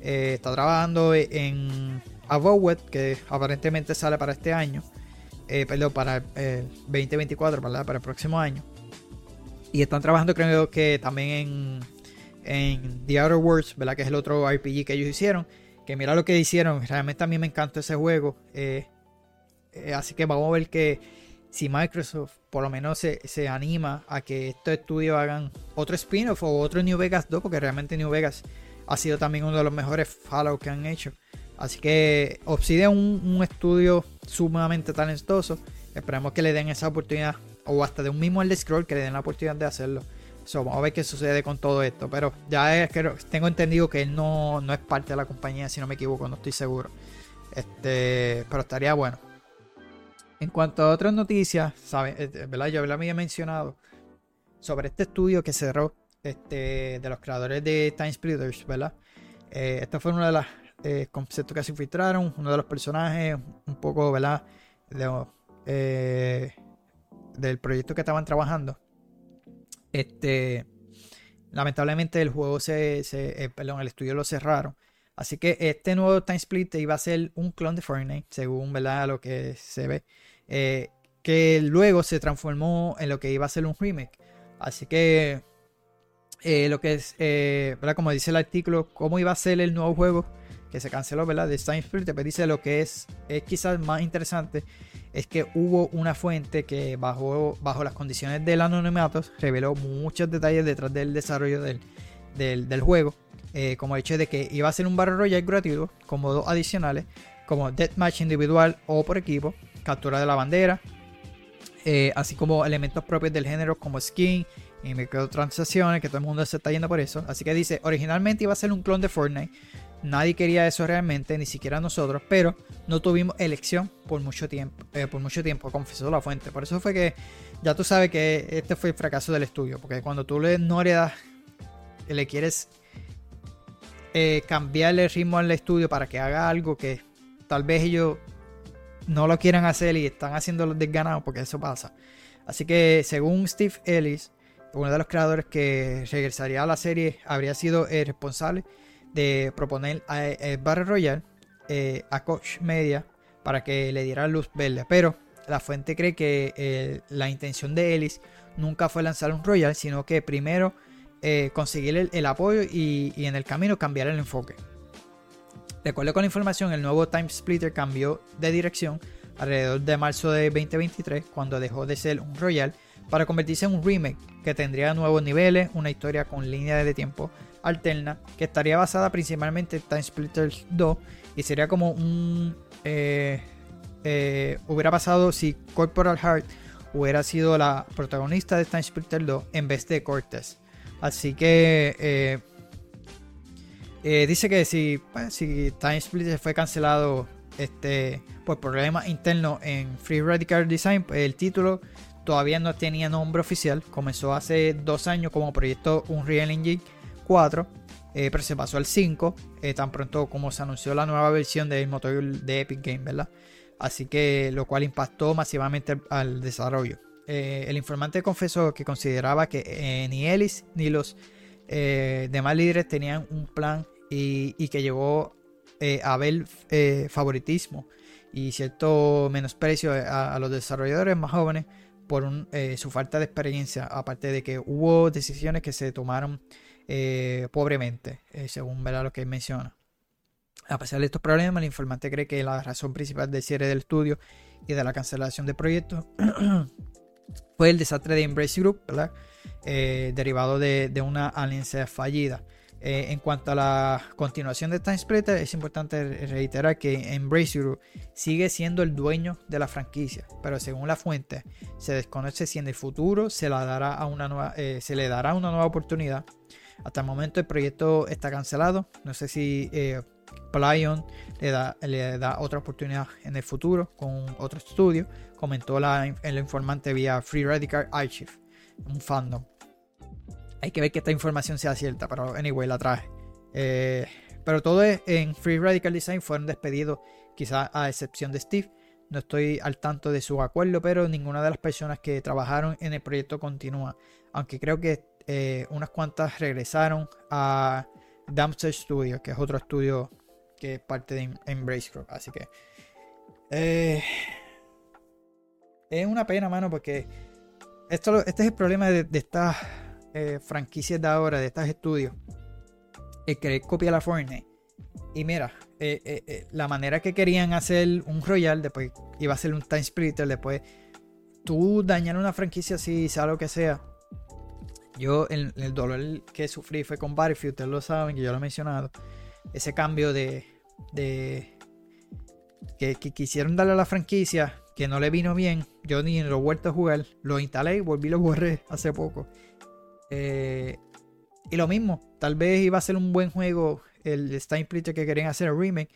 está trabajando en Avowed, que aparentemente sale para este año. perdón, para el 2024, ¿verdad? Para el próximo año. Y están trabajando, creo que también en, en The Outer Worlds, ¿verdad? Que es el otro RPG que ellos hicieron. Mira lo que hicieron. Realmente a mí me encantó ese juego. así que vamos a ver que si Microsoft por lo menos se, anima a que estos estudios hagan otro spin-off o otro New Vegas 2, porque realmente New Vegas ha sido también uno de los mejores Fallout que han hecho. Así que Obsidian un, un estudio sumamente talentoso. Esperemos que le den esa oportunidad, o hasta de un mismo el Scroll que le den la oportunidad de hacerlo. Vamos a ver qué sucede con todo esto. Pero ya es que tengo entendido que él no, no es parte de la compañía, si no me equivoco, no estoy seguro. Este, pero estaría bueno. En cuanto a otras noticias, ¿sabes? Eh, eh, ¿verdad? Yo había mencionado sobre este estudio que cerró este, de los creadores de Time Splitters, ¿verdad? Eh, este fue uno de los conceptos que se filtraron, uno de los personajes, un poco, ¿verdad? del proyecto que estaban trabajando. Este, lamentablemente el juego se, perdón, el estudio lo cerraron. Así que este nuevo Time Split iba a ser un clon de Fortnite, según ¿verdad? lo que se ve. Eh, que luego se transformó en lo que iba a ser un remake. Así que eh, lo que es, eh, Como dice el artículo, cómo iba a ser el nuevo juego que se canceló, ¿verdad? De Stein Spirit, pero dice lo que es, es quizás más interesante es que hubo una fuente que bajo, bajo las condiciones del anonimato reveló muchos detalles detrás del desarrollo del, del, juego, como el hecho de que iba a ser un Battle Royale gratuito con modos adicionales como Deathmatch individual o por equipo, captura de la bandera, eh, así como elementos propios del género como skin y microtransacciones, que todo el mundo se está yendo por eso. Así que dice, originalmente iba a ser un clon de Fortnite. Nadie quería eso realmente, ni siquiera nosotros, pero no tuvimos elección por mucho tiempo, eh, por mucho tiempo, confesó la fuente. Por eso fue que ya tú sabes que este fue el fracaso del estudio, porque cuando tú le no le le quieres eh, cambiarle el ritmo al estudio para que haga algo que tal vez ellos no lo quieran hacer y están haciendo los desganados porque eso pasa. Así que según Steve Ellis, uno de los creadores que regresaría a la serie, habría sido el responsable de proponer a, Battle Royale eh, a Coach Media para que le diera luz verde. Pero la fuente cree que eh, la intención de Ellis nunca fue lanzar un Royal, sino que primero eh, conseguir el, apoyo y, en el camino cambiar el enfoque. De acuerdo con la información, el nuevo Time Splitter cambió de dirección alrededor de marzo de 2023, cuando dejó de ser un Royal para convertirse en un remake que tendría nuevos niveles, una historia con línea de tiempo alterna, que estaría basada principalmente en Time Splitter 2 y sería como un... Eh, eh, hubiera pasado si Corporal Heart hubiera sido la protagonista de Time Splitter 2 en vez de Cortez. Así que eh, dice que si, pues, si Time Splitter fue cancelado este, por problemas internos en Free Radical Design, pues, el título todavía no tenía nombre oficial. Comenzó hace dos años como proyecto Unreal Engine 4, eh, pero se pasó al 5 tan pronto como se anunció la nueva versión del motor de Epic Game, ¿verdad? Así que lo cual impactó masivamente al desarrollo. Eh, el informante confesó que consideraba que eh, ni Ellis ni los eh, demás líderes tenían un plan y, que llevó a ver favoritismo y cierto menosprecio a, los desarrolladores más jóvenes por su falta de experiencia, aparte de que hubo decisiones que se tomaron pobremente, según lo que menciona. A pesar de estos problemas, el informante cree que la razón principal del cierre del estudio y de la cancelación del proyecto fue el desastre de Embrace Group, eh, derivado de, una alianza fallida. Eh, en cuanto a la continuación de Time Splitter, es importante reiterar que Embrace Group sigue siendo el dueño de la franquicia, pero según la fuente, se desconoce si en el futuro se, la dará a una nueva, eh, se le dará una nueva oportunidad. Hasta el momento el proyecto está cancelado. No sé si Plyon le da, le da otra oportunidad en el futuro con otro estudio. Comentó la, el informante vía Free Radical Archive, un fandom. Hay que ver que esta información sea cierta, pero anyway, la traje. Eh, pero todo en Free Radical Design fueron despedidos, quizás a excepción de Steve. No estoy al tanto de su acuerdo, pero ninguna de las personas que trabajaron en el proyecto continúa. Aunque creo que eh, unas cuantas regresaron a Dumpster Studios, que es otro estudio que es parte de Embrace Group. Así que eh, es una pena, mano, porque esto, este es el problema de, estas eh, franquicias de ahora, de estos estudios. El que copia la Fortnite. Y mira, la manera que querían hacer un Royal, después iba a ser un Time Splitter, después tú dañar una franquicia así, sea lo que sea. Yo, el, dolor que sufrí fue con Battlefield, ustedes lo saben, que yo lo he mencionado. Ese cambio de, que, quisieron darle a la franquicia que no le vino bien. Yo ni lo he vuelto a jugar. Lo instalé y volví lo borré hace poco. Eh, y lo mismo, tal vez iba a ser un buen juego el Stein Splitter que querían hacer el remake.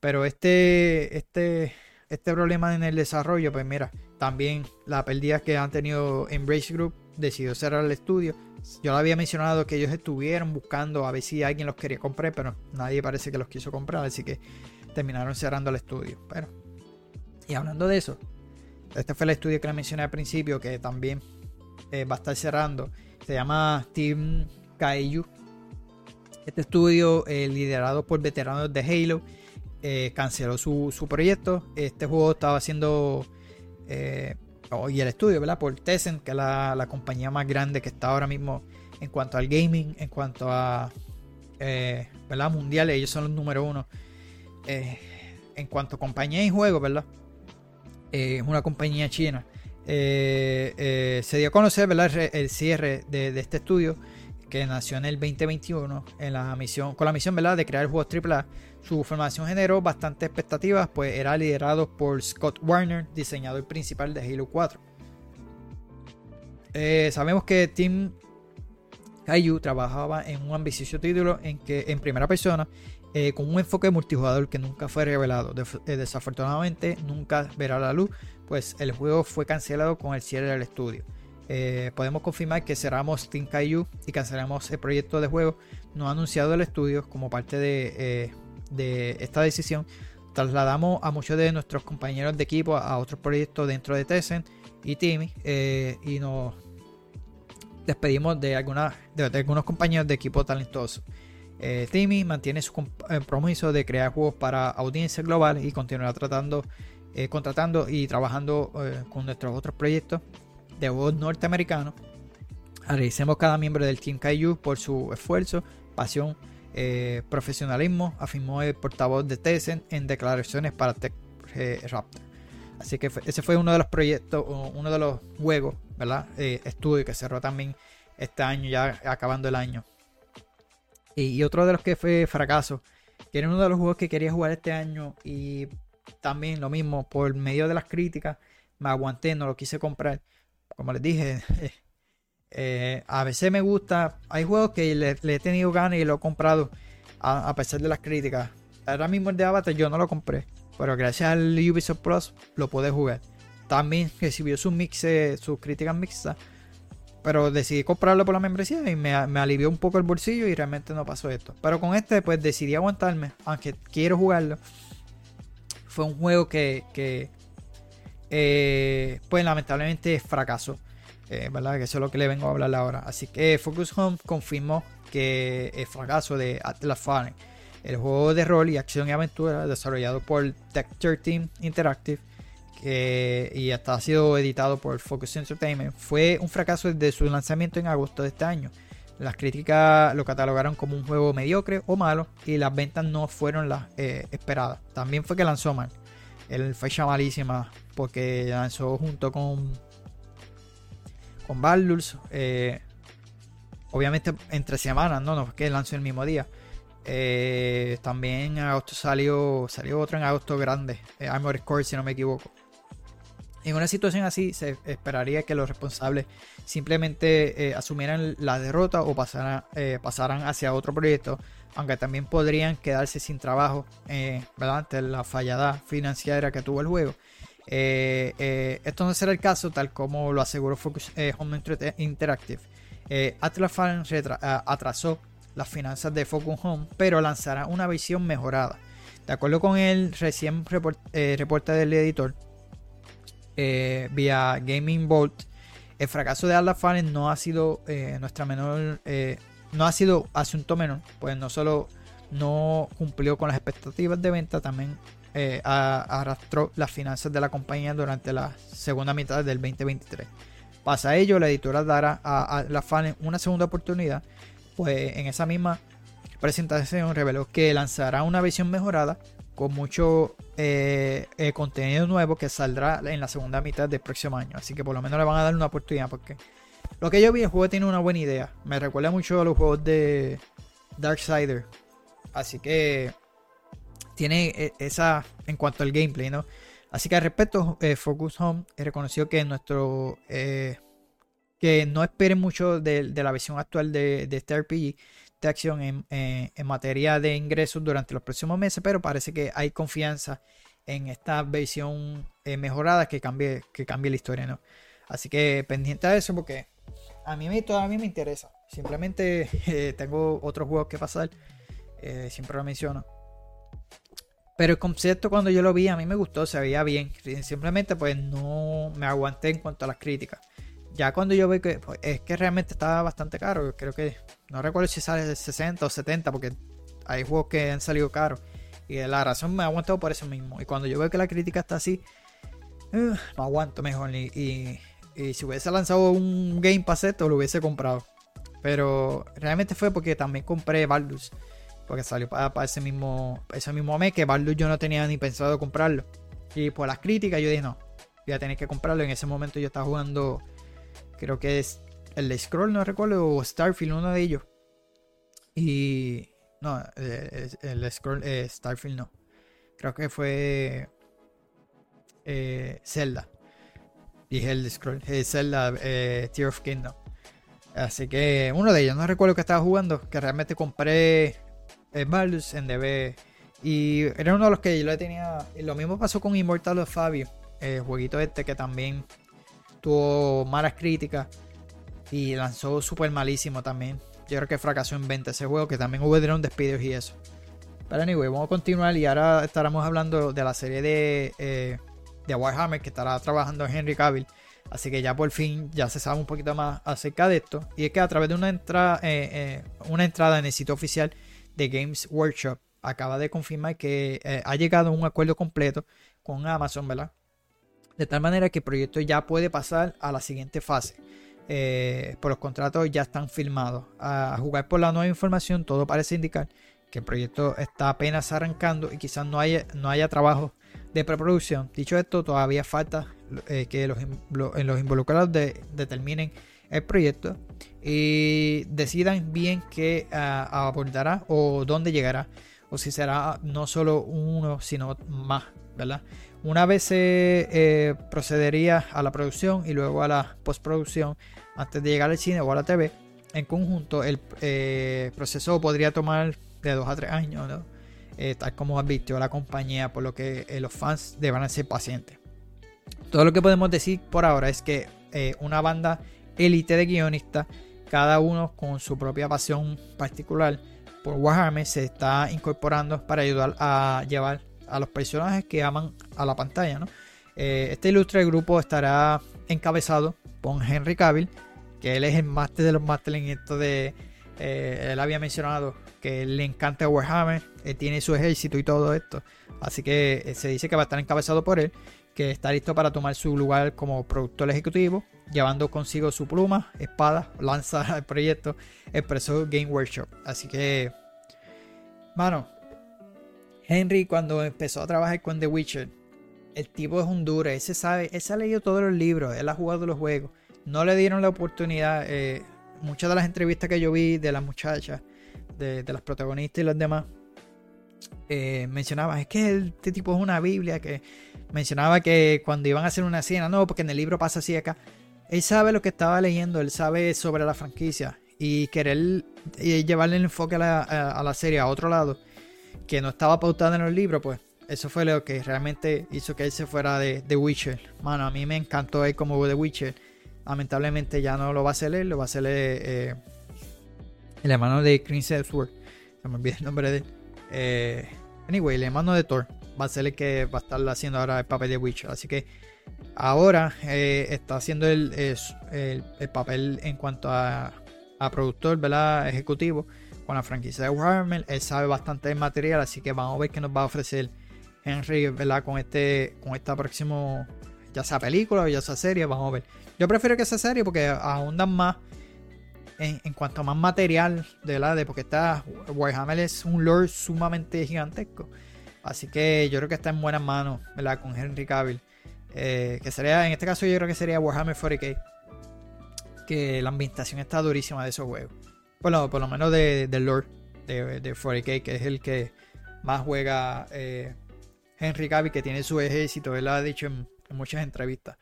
Pero este, este, este problema en el desarrollo, pues mira, también la pérdida que han tenido Embrace Group decidió cerrar el estudio yo le había mencionado que ellos estuvieron buscando a ver si alguien los quería comprar, pero nadie parece que los quiso comprar, así que terminaron cerrando el estudio. Pero, y hablando de eso, este fue el estudio que le mencioné al principio, que también eh, va a estar cerrando. Se llama Team Kaiju. Este estudio, eh, liderado por veteranos de Halo, eh, canceló su, su, proyecto. Este juego estaba haciendo Oh, y el estudio, ¿verdad? Por Tencent, que es la, compañía más grande que está ahora mismo en cuanto al gaming, en cuanto a, eh, ¿verdad? Mundiales, ellos son los número uno. Eh, en cuanto a compañía y juegos, ¿verdad? Eh, es una compañía china. se dio a conocer, ¿verdad? El, cierre de, de, este estudio que nació en el 2021 en la misión, con la misión, ¿verdad? De crear juegos AAA su formación generó bastantes expectativas, pues era liderado por Scott Warner, diseñador principal de Halo 4. Eh, sabemos que Team Kaiju trabajaba en un ambicioso título en, que, en primera persona eh, con un enfoque multijugador que nunca fue revelado. Eh, desafortunadamente nunca verá la luz, pues el juego fue cancelado con el cierre del estudio. podemos confirmar que cerramos Team Kaiju y cancelamos el proyecto de juego no anunciado el estudio como parte de, de esta decisión. Trasladamos a muchos de nuestros compañeros de equipo a otros proyectos dentro de Tencent y Timmy y nos despedimos de, algunas, de, algunos compañeros de equipo talentosos. Eh, Timmy mantiene su compromiso de crear juegos para audiencias globales y continuará tratando, eh, contratando y trabajando eh, con nuestros otros proyectos de juegos norteamericanos. Agradecemos a cada miembro del Team Kaiju por su esfuerzo, pasión, eh, profesionalismo, afirmó el portavoz de Tencent en declaraciones para Tech Raptor. Así que ese fue uno de los proyectos, uno de los juegos, ¿verdad? estudio que cerró también este año, ya acabando el año. Y, otro de los que fue fracaso, que era uno de los juegos que quería jugar este año y también lo mismo, por medio de las críticas, me aguanté, no lo quise comprar. Como les dije, eh, a veces me gusta, hay juegos que le, he tenido ganas y lo he comprado a, pesar de las críticas. Ahora mismo el de Avatar yo no lo compré, pero gracias al Ubisoft Plus lo pude jugar. También recibió sus mixes, sus críticas mixtas pero decidí comprarlo por la membresía y me, alivió un poco el bolsillo y realmente no pasó esto. Pero con este pues decidí aguantarme, aunque quiero jugarlo. Fue un juego que, que eh, pues lamentablemente fracasó. Eh, ¿Verdad? Que eso es lo que le vengo a hablar ahora. Así que Focus Home confirmó que el fracaso de Atlas Fallen, el juego de rol y acción y aventura desarrollado por Tech 13 Interactive, y hasta ha sido editado por Focus Entertainment, fue un fracaso desde su lanzamiento en agosto de este año. Las críticas lo catalogaron como un juego mediocre o malo y las ventas no fueron las eh, esperadas. También fue que lanzó mal. Él fecha malísima porque lanzó junto con con Baldur's eh, obviamente entre semanas, no, no que lanzó el mismo día. Eh, también en agosto salió salió otro en agosto grande, Armored Core si no me equivoco. En una situación así se esperaría que los responsables simplemente eh, asumieran la derrota o eh, pasaran, hacia otro proyecto, aunque también podrían quedarse sin trabajo eh, ante la fallada financiera que tuvo el juego. Esto no será el caso tal como lo aseguró Focus Home Interactive. Atlas Fallen atrasó las finanzas de Focus Home, pero lanzará una visión mejorada. De acuerdo con el recién reporte del editor, eh, vía Gaming Bolt, el fracaso de Atlas Fallen no ha sido eh, nuestra menor, eh, no ha sido asunto menor, pues no solo no cumplió con las expectativas de venta, también arrastró las finanzas de la compañía durante la segunda mitad del 2023. Pasa ello, la editora dará a Atlas Fallen una segunda oportunidad, pues en esa misma presentación reveló que lanzará una versión mejorada con mucho eh, eh, contenido nuevo que saldrá en la segunda mitad del próximo año. Así que por lo menos le van a dar una oportunidad porque lo que yo vi el juego tiene una buena idea. Me recuerda mucho a los juegos de Darksider. Así que tiene eh, esa en cuanto al gameplay, ¿no? Así que al respecto, Focus Home reconoció que nuestro que no esperen mucho de, la versión actual de, este RPG de acción en, materia de ingresos durante los próximos meses, pero parece que hay confianza en esta versión eh, mejorada que cambie, que cambie la historia, ¿no? Así que pendiente de eso porque a mí todavía me interesa. Simplemente eh, tengo otros juegos que pasar, eh, siempre lo menciono. Pero el concepto cuando yo lo vi a mí me gustó, se veía bien. Simplemente pues no me aguanté en cuanto a las críticas ya cuando yo veo que pues, es que realmente estaba bastante caro, creo que no recuerdo si sale de 60 o 70 porque hay juegos que han salido caros y la razón me ha aguantado por eso mismo. Y cuando yo veo que la crítica está así, no aguanto mejor. Y, y, si hubiese lanzado un Game Pass esto, lo hubiese comprado. Pero realmente fue porque también compré Baldur's. Porque salió para, ese mismo ese mismo mes que Baldur's yo no tenía ni pensado comprarlo. Y por las críticas yo dije, no, voy a tener que comprarlo. En ese momento yo estaba jugando Creo que es el Scroll, no recuerdo, o Starfield, uno de ellos. Y. No, eh, el, Scroll, eh, Starfield no. Creo que fue. Eh, Zelda. Dije el Scroll. Zelda, Tear of Kingdom. Así que uno de ellos, no recuerdo que estaba jugando, que realmente compré Baldur's en DB. Y era uno de los que yo le tenía. Lo mismo pasó con Immortal of Fabio, el jueguito este que también tuvo malas críticas y lanzó súper malísimo también. Yo creo que fracasó en venta ese juego, que también hubo despidos y eso. Pero anyway, vamos a continuar y ahora estaremos hablando de la serie de, eh, de Warhammer que estará trabajando Henry Cavill. Así que ya por fin ya se sabe un poquito más acerca de esto. Y es que a través de una eh, eh, una entrada en el sitio oficial de Games Workshop acaba de confirmar que ha llegado a un acuerdo completo con Amazon, ¿verdad? De tal manera que el proyecto ya puede pasar a la siguiente fase. por los contratos ya están firmados. A jugar por la nueva información, todo parece indicar que el proyecto está apenas arrancando y quizás no haya, no haya trabajo de preproducción. Dicho esto, todavía falta eh, que los, los involucrados determinen el proyecto y decidan bien qué ah, abordará o dónde llegará o si será no solo uno sino más, ¿verdad? Una vez se eh, procedería a la producción y luego a la postproducción antes de llegar al cine o a la TV, en conjunto el eh, proceso podría tomar de 2 a 3 años, ¿no? Eh, tal como advirtió la compañía, por lo que los fans deberán ser pacientes. Todo lo que podemos decir por ahora es que una banda élite de guionistas, cada uno con su propia pasión particular por Warhammer, se está incorporando para ayudar a llevar a los personajes que aman a la pantalla. ¿no? este ilustre grupo estará encabezado por Henry Cavill, que él es el máster de los másteres en esto de. él había mencionado que le encanta Warhammer, eh, tiene su ejército y todo esto. Así que eh, se dice que va a estar encabezado por él, que está listo para tomar su lugar como productor ejecutivo, llevando consigo su pluma, espada, lanza al proyecto, expresó Game Workshop. Así que, mano, Henry cuando empezó a trabajar con The Witcher, el tipo es un duro, ese sabe, ese ha leído todos los libros, él ha jugado los juegos, no le dieron la oportunidad. Eh, muchas de las entrevistas que yo vi de las muchachas de, las protagonistas y los demás, eh, mencionaba, es que este tipo es una Biblia, que mencionaba que cuando iban a hacer una escena, no, porque en el libro pasa así acá, él sabe lo que estaba leyendo, él sabe sobre la franquicia y querer eh, llevarle el enfoque a la, serie a otro lado, que no estaba pautado en los libros, pues eso fue lo que realmente hizo que él se fuera de The Witcher. Mano, a mí me encantó él como The Witcher. Lamentablemente ya no lo va a hacer él, lo va a hacer eh, el hermano de Chris Hemsworth, se me olvidó el nombre de él. Eh, anyway, el hermano de Thor va a ser el que va a estar haciendo ahora el papel de Witcher. Así que ahora eh, está haciendo el, el, papel en cuanto a, productor, ¿verdad? Ejecutivo con la franquicia de Warhammer. Él sabe bastante del material, así que vamos a ver qué nos va a ofrecer Henry, ¿verdad? Con este, con esta próximo, ya sea película o ya sea serie, vamos a ver. Yo prefiero que sea serie porque ahondan más en, cuanto a más material, la de porque está Warhammer es un lore sumamente gigantesco. Así que yo creo que está en buenas manos, ¿verdad? Con Henry Cavill. Eh, que sería, en este caso yo creo que sería Warhammer 40k. Que la ambientación está durísima de esos juegos. Bueno, por lo menos de, del lore de, de 40k, que es el que más juega eh, Henry Cavill, que tiene su ejército, él lo ha dicho en, muchas entrevistas.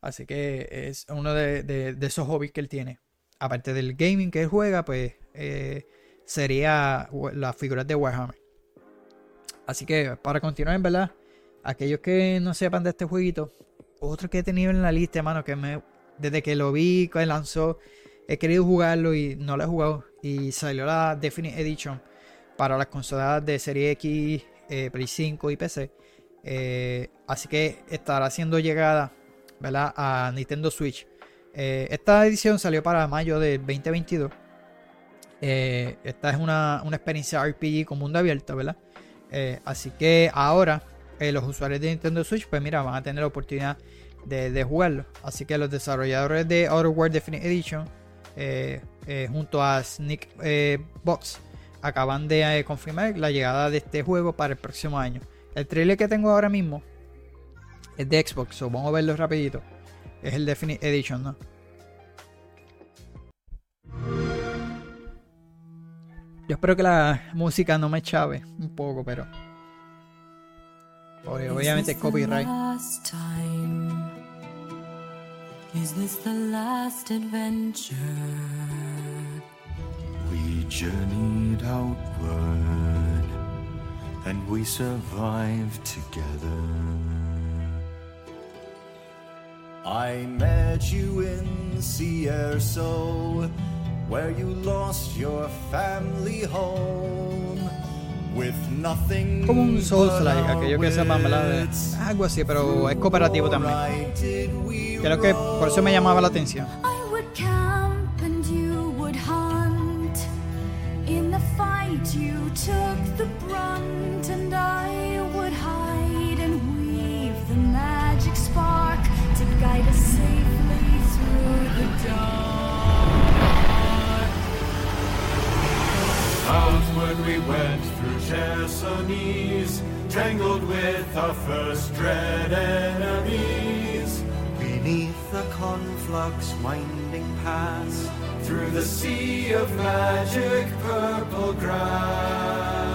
Así que es uno de, de esos hobbies que él tiene aparte del gaming que él juega, pues eh, sería las figuras de Warhammer. Así que para continuar, verdad, aquellos que no sepan de este jueguito, otro que he tenido en la lista, hermano, que me, desde que lo vi, que lanzó, he querido jugarlo y no lo he jugado. Y salió la Definite Edition para las consolas de Serie X, eh, Play 5 y PC. Eh, así que estará siendo llegada ¿verdad? a Nintendo Switch eh, esta edición salió para mayo del 2022. Eh, esta es una, experiencia RPG con mundo abierto, ¿verdad? Así que ahora los usuarios de Nintendo Switch, pues mira, van a tener la oportunidad de, jugarlo. Así que los desarrolladores de Outer World Definite Edition, junto a Sneak Box, acaban de confirmar la llegada de este juego para el próximo año. El trailer que tengo ahora mismo es de Xbox, vamos a verlo rapidito. Es el Definite Edition, ¿no? Yo espero que la música no me chave un poco, pero. Obviamente copyright. Is this the last adventure? We journeyed outward and we survived together. I met you in Cierso, where you lost your family home. With nothing Como un Souls but like, our aquello que sepan, ¿verdad? De- algo así, pero es cooperativo también. Creo que por eso me llamaba la atención. I would camp and you would hunt. In the fight, you took the brunt, and I would hide and weave the magic spark to guide us safely through the dark. Southward we went through Chersonese, tangled with our first dread enemies. Beneath the conflux winding pass, Through the sea of magic purple grass.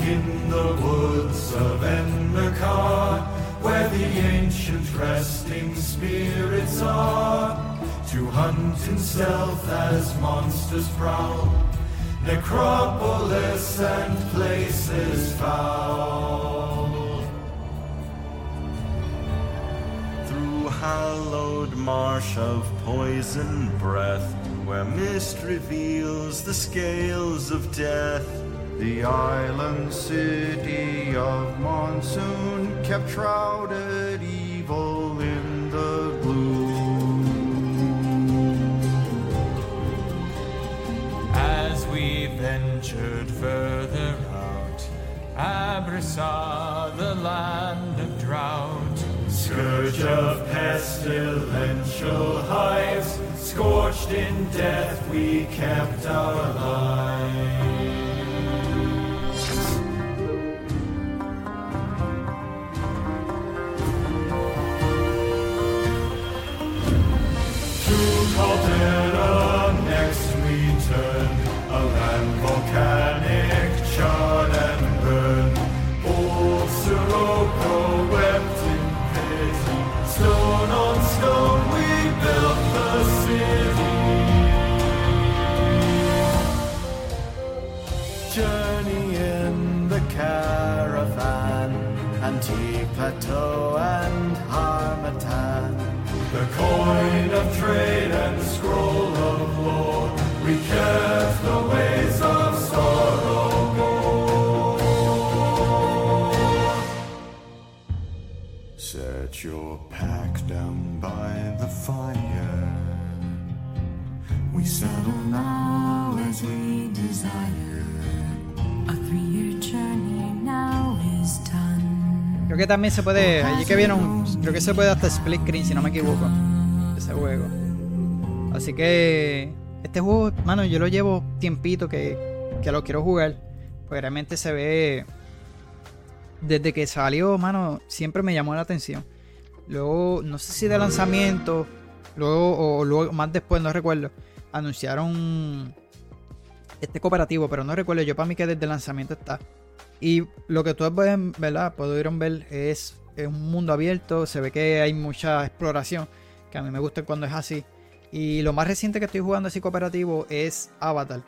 In the woods of Endakar, where the ancient resting spirits are, to hunt in stealth as monsters prowl, necropolis and places foul. through hallowed marsh of poison breath, where mist reveals the scales of death. The island city of monsoon kept shrouded evil in the ventured further out, Abra saw the land of drought. Scourge of pestilential hives, scorched in death, we kept our lives. Plateau Creo que también se puede. Allí que vieron. Creo que se puede hasta split screen, si no me equivoco. Ese juego. Así que. Este juego, mano, yo lo llevo tiempito que, que lo quiero jugar. Pues realmente se ve. Desde que salió, mano, siempre me llamó la atención. Luego, no sé si de lanzamiento. Luego, o luego, más después, no recuerdo. Anunciaron este cooperativo, pero no recuerdo. Yo para mí que desde el lanzamiento está. Y lo que todos pueden, ¿verdad? Pudieron ver es, es un mundo abierto, se ve que hay mucha exploración, que a mí me gusta cuando es así. Y lo más reciente que estoy jugando así cooperativo es Avatar.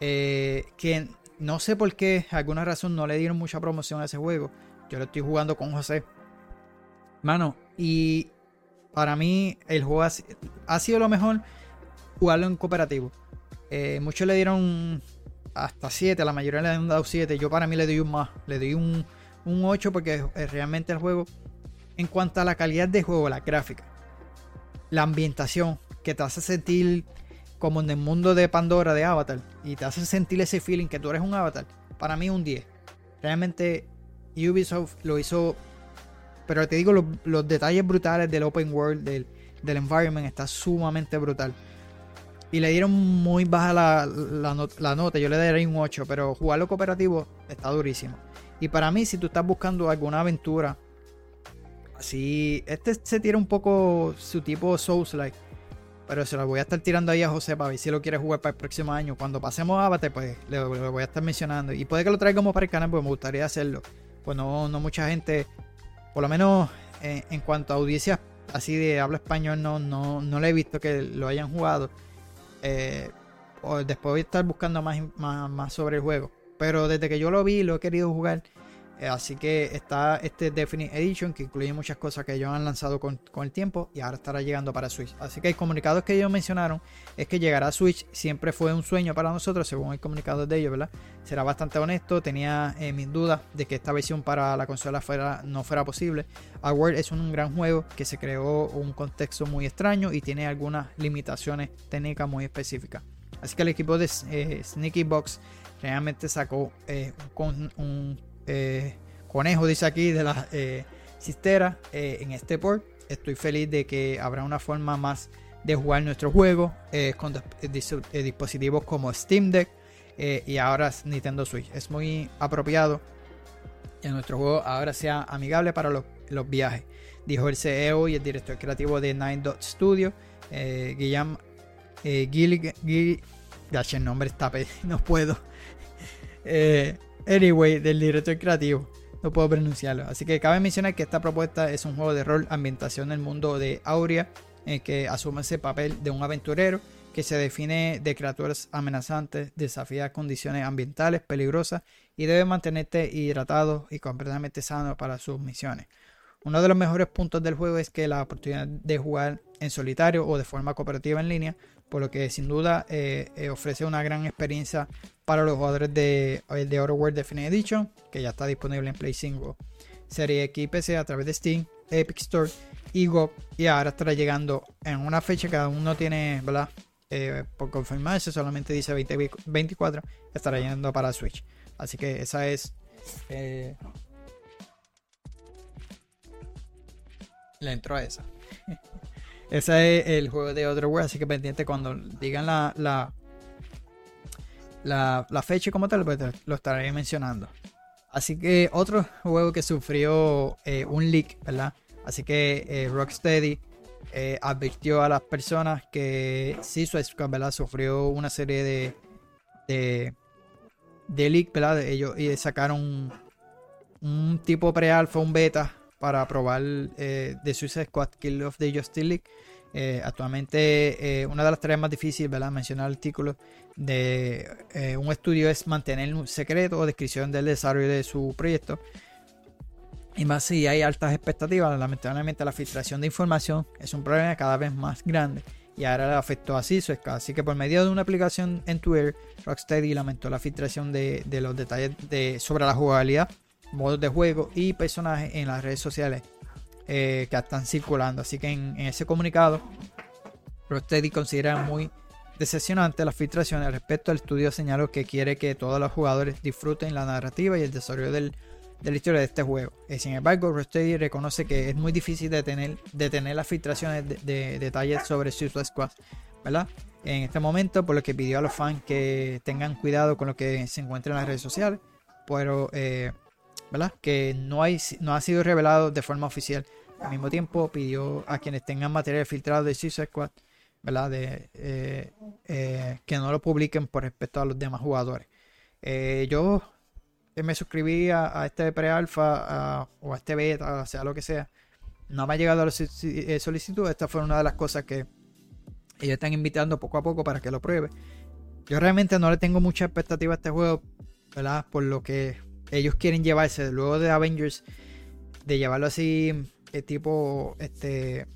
eh, que no sé por qué, alguna razón no le dieron mucha promoción a ese juego. Yo lo estoy jugando con José. Mano, y para mí el juego ha sido lo mejor jugarlo en cooperativo. Eh, muchos le dieron hasta 7, la mayoría le han dado 7. Yo para mí le doy un más, le doy un, un 8 porque realmente el juego, en cuanto a la calidad de juego, la gráfica, la ambientación, que te hace sentir como en el mundo de Pandora de Avatar y te hace sentir ese feeling que tú eres un Avatar, para mí un 10. Realmente Ubisoft lo hizo, pero te digo, los, los detalles brutales del open world, del, del environment, está sumamente brutal. Y le dieron muy baja la, la not- la nota, yo le daría un 8, pero jugarlo cooperativo está durísimo. Y para mí, si tú estás buscando alguna aventura, así, este se tira un poco su tipo Souls-like, pero se lo voy a estar tirando ahí a José para ver si lo quiere jugar para el próximo año. Cuando pasemos a Abate, pues le, voy a estar mencionando. Y puede que lo traigamos para el canal, porque me gustaría hacerlo. Pues no, no mucha gente, por lo menos en, en cuanto a audiencias así de habla español, no, no, no le he visto que lo hayan jugado. Eh, después voy a estar buscando más, más, más sobre el juego. pero desde que yo lo vi, lo he querido jugar. Eh, así que está este Definite Edition que incluye muchas cosas que ellos han lanzado con, con, el tiempo y ahora estará llegando para Switch. Así que el comunicado que ellos mencionaron es que llegará a Switch siempre fue un sueño para nosotros, según el comunicado de ellos, ¿verdad? Será bastante honesto, tenía eh, mis dudas de que esta versión para la consola fuera, no fuera posible. Award es un gran juego que se creó un contexto muy extraño y tiene algunas limitaciones técnicas muy específicas. Así que el equipo de eh, Sneaky Box realmente sacó eh, un, un eh, conejo, dice aquí, de la eh, cisteras eh, en este port. Estoy feliz de que habrá una forma más de jugar nuestro juego eh, con dispositivos como Steam Deck y ahora Nintendo Switch. Es muy apropiado que nuestro juego ahora sea amigable para los, viajes, dijo el CEO y el director creativo de Nine Dot Studio, Guillaume Gil, Gil, el nombre está, no puedo. Anyway, del director creativo. No puedo pronunciarlo. Así que cabe mencionar que esta propuesta es un juego de rol ambientación en el mundo de Aurea, en que asume ese papel de un aventurero que se define de criaturas amenazantes, desafía condiciones ambientales peligrosas y debe mantenerte hidratado y completamente sano para sus misiones. Uno de los mejores puntos del juego es que la oportunidad de jugar en solitario o de forma cooperativa en línea, por lo que sin duda eh, eh, ofrece una gran experiencia para los jugadores de, de Outer World Definitive Edition, que ya está disponible en Play 5, Serie X y PC a través de Steam, Epic Store y GOG. Y ahora estará llegando en una fecha que cada uno tiene, ¿verdad? Eh, por confirmarse, solamente dice 2024, estará llegando para Switch. Así que esa es eh, la intro a esa. Ese es el juego de Other World, así que pendiente cuando digan la, la, la, fecha como tal, pues lo estaré mencionando. Así que otro juego que sufrió eh, un leak, ¿verdad? Así que eh, Rocksteady eh, advirtió a las personas que sí, su ¿verdad? Sufrió una serie de, de, leak, ¿verdad? Ellos y sacaron un, un tipo pre-alfa, un beta para probar eh, The Suicide Squad Kill of the Justice League. Eh, actualmente, eh, una de las tareas más difíciles, ¿verdad? Mencionar el artículo de eh, un estudio es mantener un secreto o descripción del desarrollo de su proyecto. Y más si hay altas expectativas, lamentablemente la filtración de información es un problema cada vez más grande y ahora le afectó a Squad. Así que por medio de una aplicación en Twitter, Rocksteady lamentó la filtración de, de los detalles de, sobre la jugabilidad modos de juego y personajes en las redes sociales eh, que están circulando. Así que en, ese comunicado, Rocksteady considera muy decepcionante las filtraciones respecto al estudio señaló que quiere que todos los jugadores disfruten la narrativa y el desarrollo del, de la historia de este juego. Eh, sin embargo, Rocksteady reconoce que es muy difícil detener, detener las filtraciones de, de, detalles sobre Suicide Squad, ¿verdad? En este momento, por lo que pidió a los fans que tengan cuidado con lo que se encuentra en las redes sociales, pero eh, Que no, hay, no ha sido revelado de forma oficial. Al mismo tiempo pidió a quienes tengan material filtrado de Suicide Squad, eh, eh, que no lo publiquen por respecto a los demás jugadores. Eh, yo me suscribí a, a este pre-alfa o a este beta, o sea, lo que sea. No me ha llegado la solicitud. Esta fue una de las cosas que ellos están invitando poco a poco para que lo pruebe. Yo realmente no le tengo mucha expectativa a este juego, ¿verdad? Por lo que ellos quieren llevarse luego de Avengers, de llevarlo así, eh, tipo este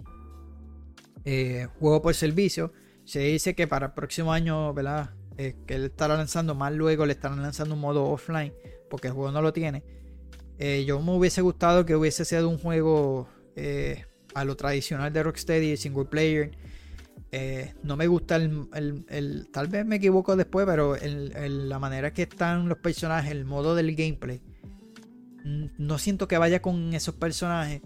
eh, juego por servicio. Se dice que para el próximo año, ¿verdad? Eh, que él estará lanzando más luego, le estarán lanzando un modo offline, porque el juego no lo tiene. yo me hubiese gustado que hubiese sido un juego a lo tradicional de Rocksteady, single player eh, no me gusta el, Tal vez me equivoco después, pero la manera que están los personajes, el modo del gameplay. No siento que vaya con esos personajes.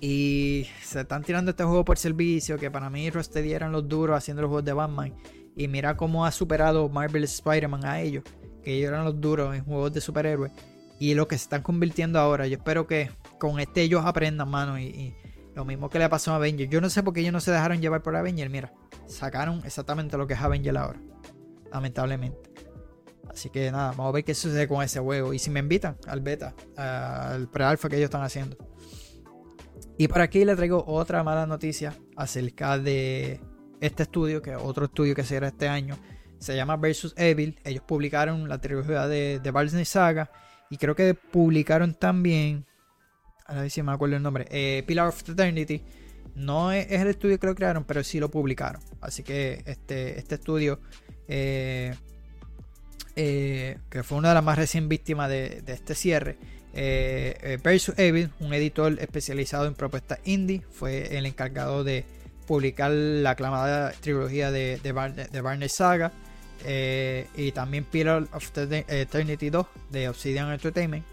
Y se están tirando este juego por servicio. Que para mí Rocksteady eran los duros haciendo los juegos de Batman. Y mira cómo ha superado Marvel Spider-Man a ellos. Que ellos eran los duros en juegos de superhéroes. Y lo que se están convirtiendo ahora. Yo espero que con este ellos aprendan, mano. y lo mismo que le pasó a Avenger. Yo no sé por qué ellos no se dejaron llevar por Avenger. Mira, sacaron exactamente lo que es Avenger ahora. Lamentablemente. Así que nada, vamos a ver qué sucede con ese juego. Y si me invitan al beta, al pre-alpha que ellos están haciendo. Y por aquí le traigo otra mala noticia acerca de este estudio, que es otro estudio que será este año, se llama Versus Evil. Ellos publicaron la trilogía de, de Barney Saga y creo que publicaron también, a ver si me acuerdo el nombre, eh, Pillar of Eternity. No es, es el estudio que lo crearon, pero sí lo publicaron. Así que este, este estudio, eh, eh, que fue una de las más recién víctimas de, este cierre, Versus Evil, un editor especializado en propuestas indie, fue el encargado de publicar la aclamada trilogía de, de, Bar- de Barney Saga y también Pillar of Eternity 2 de Obsidian Entertainment.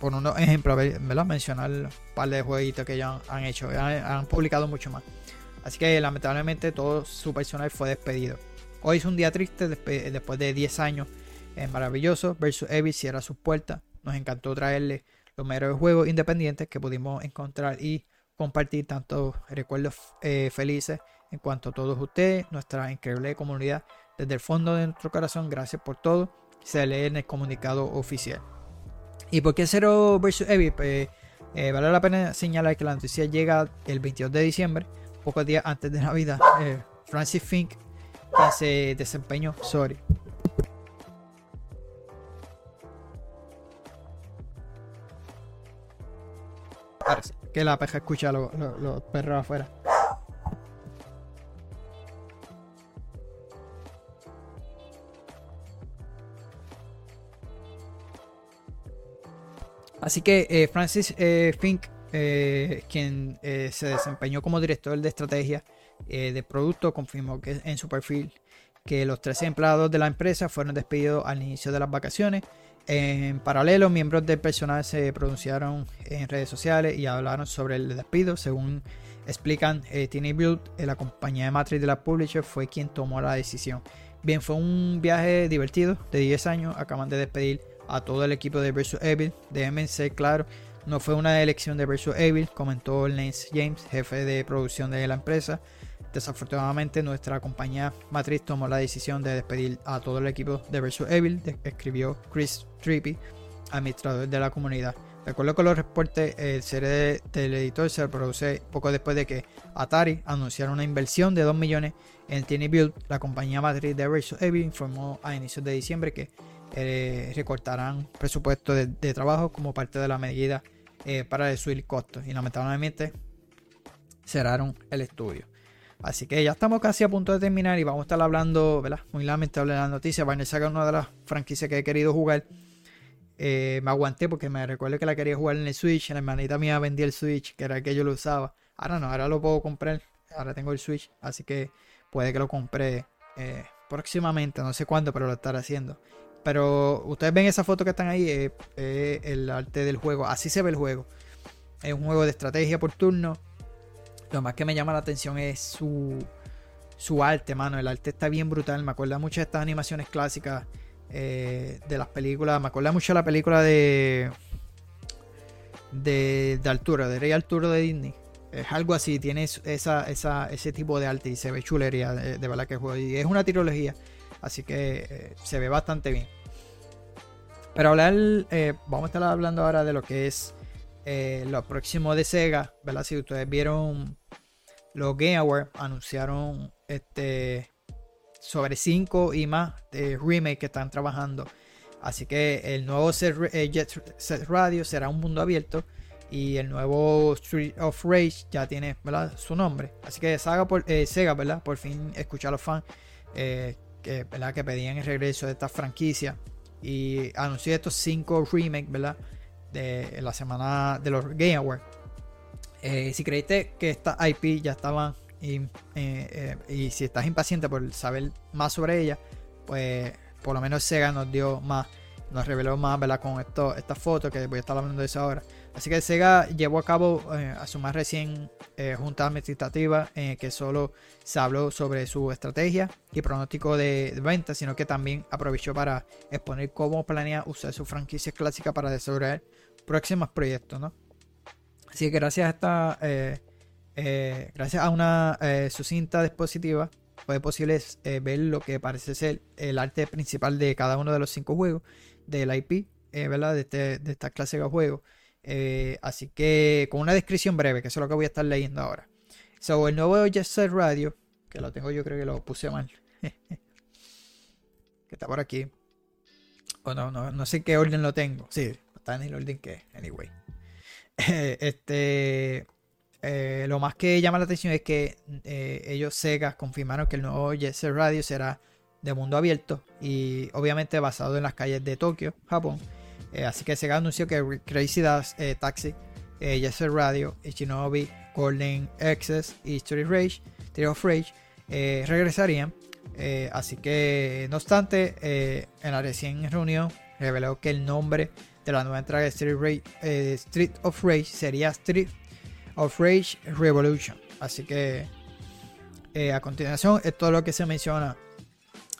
Por unos ejemplos, ¿verdad? mencionar un par de jueguitos que ya han, hecho, han, publicado mucho más. Así que lamentablemente todo su personal fue despedido. Hoy es un día triste después de 10 años. Maravilloso. Versus Evil cierra sus puertas. Nos encantó traerle los mejores juegos independientes que pudimos encontrar y compartir tantos recuerdos eh, felices en cuanto a todos ustedes, nuestra increíble comunidad. Desde el fondo de nuestro corazón, gracias por todo. Se lee en el comunicado oficial. ¿Y por qué Zero vs. Evil? Pues, eh, vale la pena señalar que la noticia llega el 22 de diciembre, pocos días antes de Navidad. Eh, Francis Fink, quien se desempeñó, sorry. Que la peja escucha los perros afuera. Así que eh, Francis eh, Fink, eh, quien se desempeñó como director de estrategia de producto, confirmó que en su perfil que los 13 empleados de la empresa fueron despedidos al inicio de las vacaciones. En paralelo, miembros del personal se pronunciaron en redes sociales y hablaron sobre el despido. Según explican, Tiny Build, la compañía de matriz de la publisher, fue quien tomó la decisión. Bien, fue un viaje divertido de 10 años. Acaban de despedir a todo el equipo de Versus Evil. Déjenme ser claro, no fue una elección de Versus Evil, comentó Lance James, jefe de producción de la empresa. Desafortunadamente, nuestra compañía matriz tomó la decisión de despedir a todo el equipo de Versus Evil, de- escribió Chris Trippy, administrador de la comunidad. Recuerdo que los reportes, el serie del editor se produce poco después de que Atari anunciara una inversión de 2 millones en Tiny Build. La compañía matriz de Versus Evil informó a inicios de diciembre que eh, recortarán presupuesto de, trabajo como parte de la medida eh, para reducir costos y lamentablemente cerraron el estudio. Así que ya estamos casi a punto de terminar y vamos a estar hablando, ¿verdad? Muy lamentable la noticia. Barney Saga es una de las franquicias que he querido jugar. Eh, me aguanté porque me recuerdo que la quería jugar en el Switch. La hermanita mía vendía el Switch, que era el que yo lo usaba. Ahora no, ahora lo puedo comprar. Ahora tengo el Switch, así que puede que lo compre eh, próximamente. No sé cuándo, pero lo estaré haciendo. Pero ustedes ven esa foto que están ahí, eh, el arte del juego. Así se ve el juego. Es un juego de estrategia por turno. Lo más que me llama la atención es su, su arte, mano. El arte está bien brutal. Me acuerda mucho de estas animaciones clásicas eh, de las películas. Me acuerda mucho de la película de. de, de Arturo, de Rey Arturo de Disney. Es algo así, tiene esa, esa, ese tipo de arte y se ve chulería de, de verdad que juego. Y es una trilogía, así que eh, se ve bastante bien. Pero hablar, eh, vamos a estar hablando ahora de lo que es eh, lo próximo de Sega, ¿verdad? Si ustedes vieron los Game Awards, anunciaron este sobre 5 y más de remake que están trabajando. Así que el nuevo eh, Jet Set Radio será un mundo abierto y el nuevo Street of Rage ya tiene ¿verdad? su nombre. Así que Saga por, Sega, ¿verdad? Por fin escuchar a los fans que, ¿verdad? que pedían el regreso de esta franquicia y anunció estos 5 remakes, ¿verdad? De la semana de los Game Awards. Eh, si creíste que estas IP ya estaban y, eh, eh, y si estás impaciente por saber más sobre ella, pues por lo menos Sega nos dio más, nos reveló más, ¿verdad? Con esto, esta foto que voy a estar hablando de eso ahora. Así que Sega llevó a cabo eh, a su más recién eh, junta administrativa eh, que solo se habló sobre su estrategia y pronóstico de, venta, sino que también aprovechó para exponer cómo planea usar su franquicia clásica para desarrollar próximos proyectos, ¿no? Así que gracias a esta, eh, gracias a una sucinta dispositiva, fue posible ver lo que parece ser el arte principal de cada uno de los cinco juegos del IP, eh, ¿verdad? De, este, de esta clase de juegos. Eh, así que con una descripción breve, que eso es lo que voy a estar leyendo ahora. So, el nuevo Jet Set Radio, que lo tengo yo creo que lo puse mal. que está por aquí. O no, no, no sé en qué orden lo tengo. Sí, está en el orden que, anyway. este, eh, lo más que llama la atención es que ellos Sega confirmaron que el nuevo Jet Set Radio será de mundo abierto y obviamente basado en las calles de Tokio, Japón. Eh, así que Sega anunció que Crazy Dash, eh, Taxi, eh, Radio, Shinobi, Golden Access y Street Rage, Street of Rage eh, regresarían. Así que, no obstante, en la recién reunión reveló que el nombre de la nueva entrega de Street, Rage, Street of Rage sería Street of Rage Revolution. Así que, a continuación, es todo lo que se menciona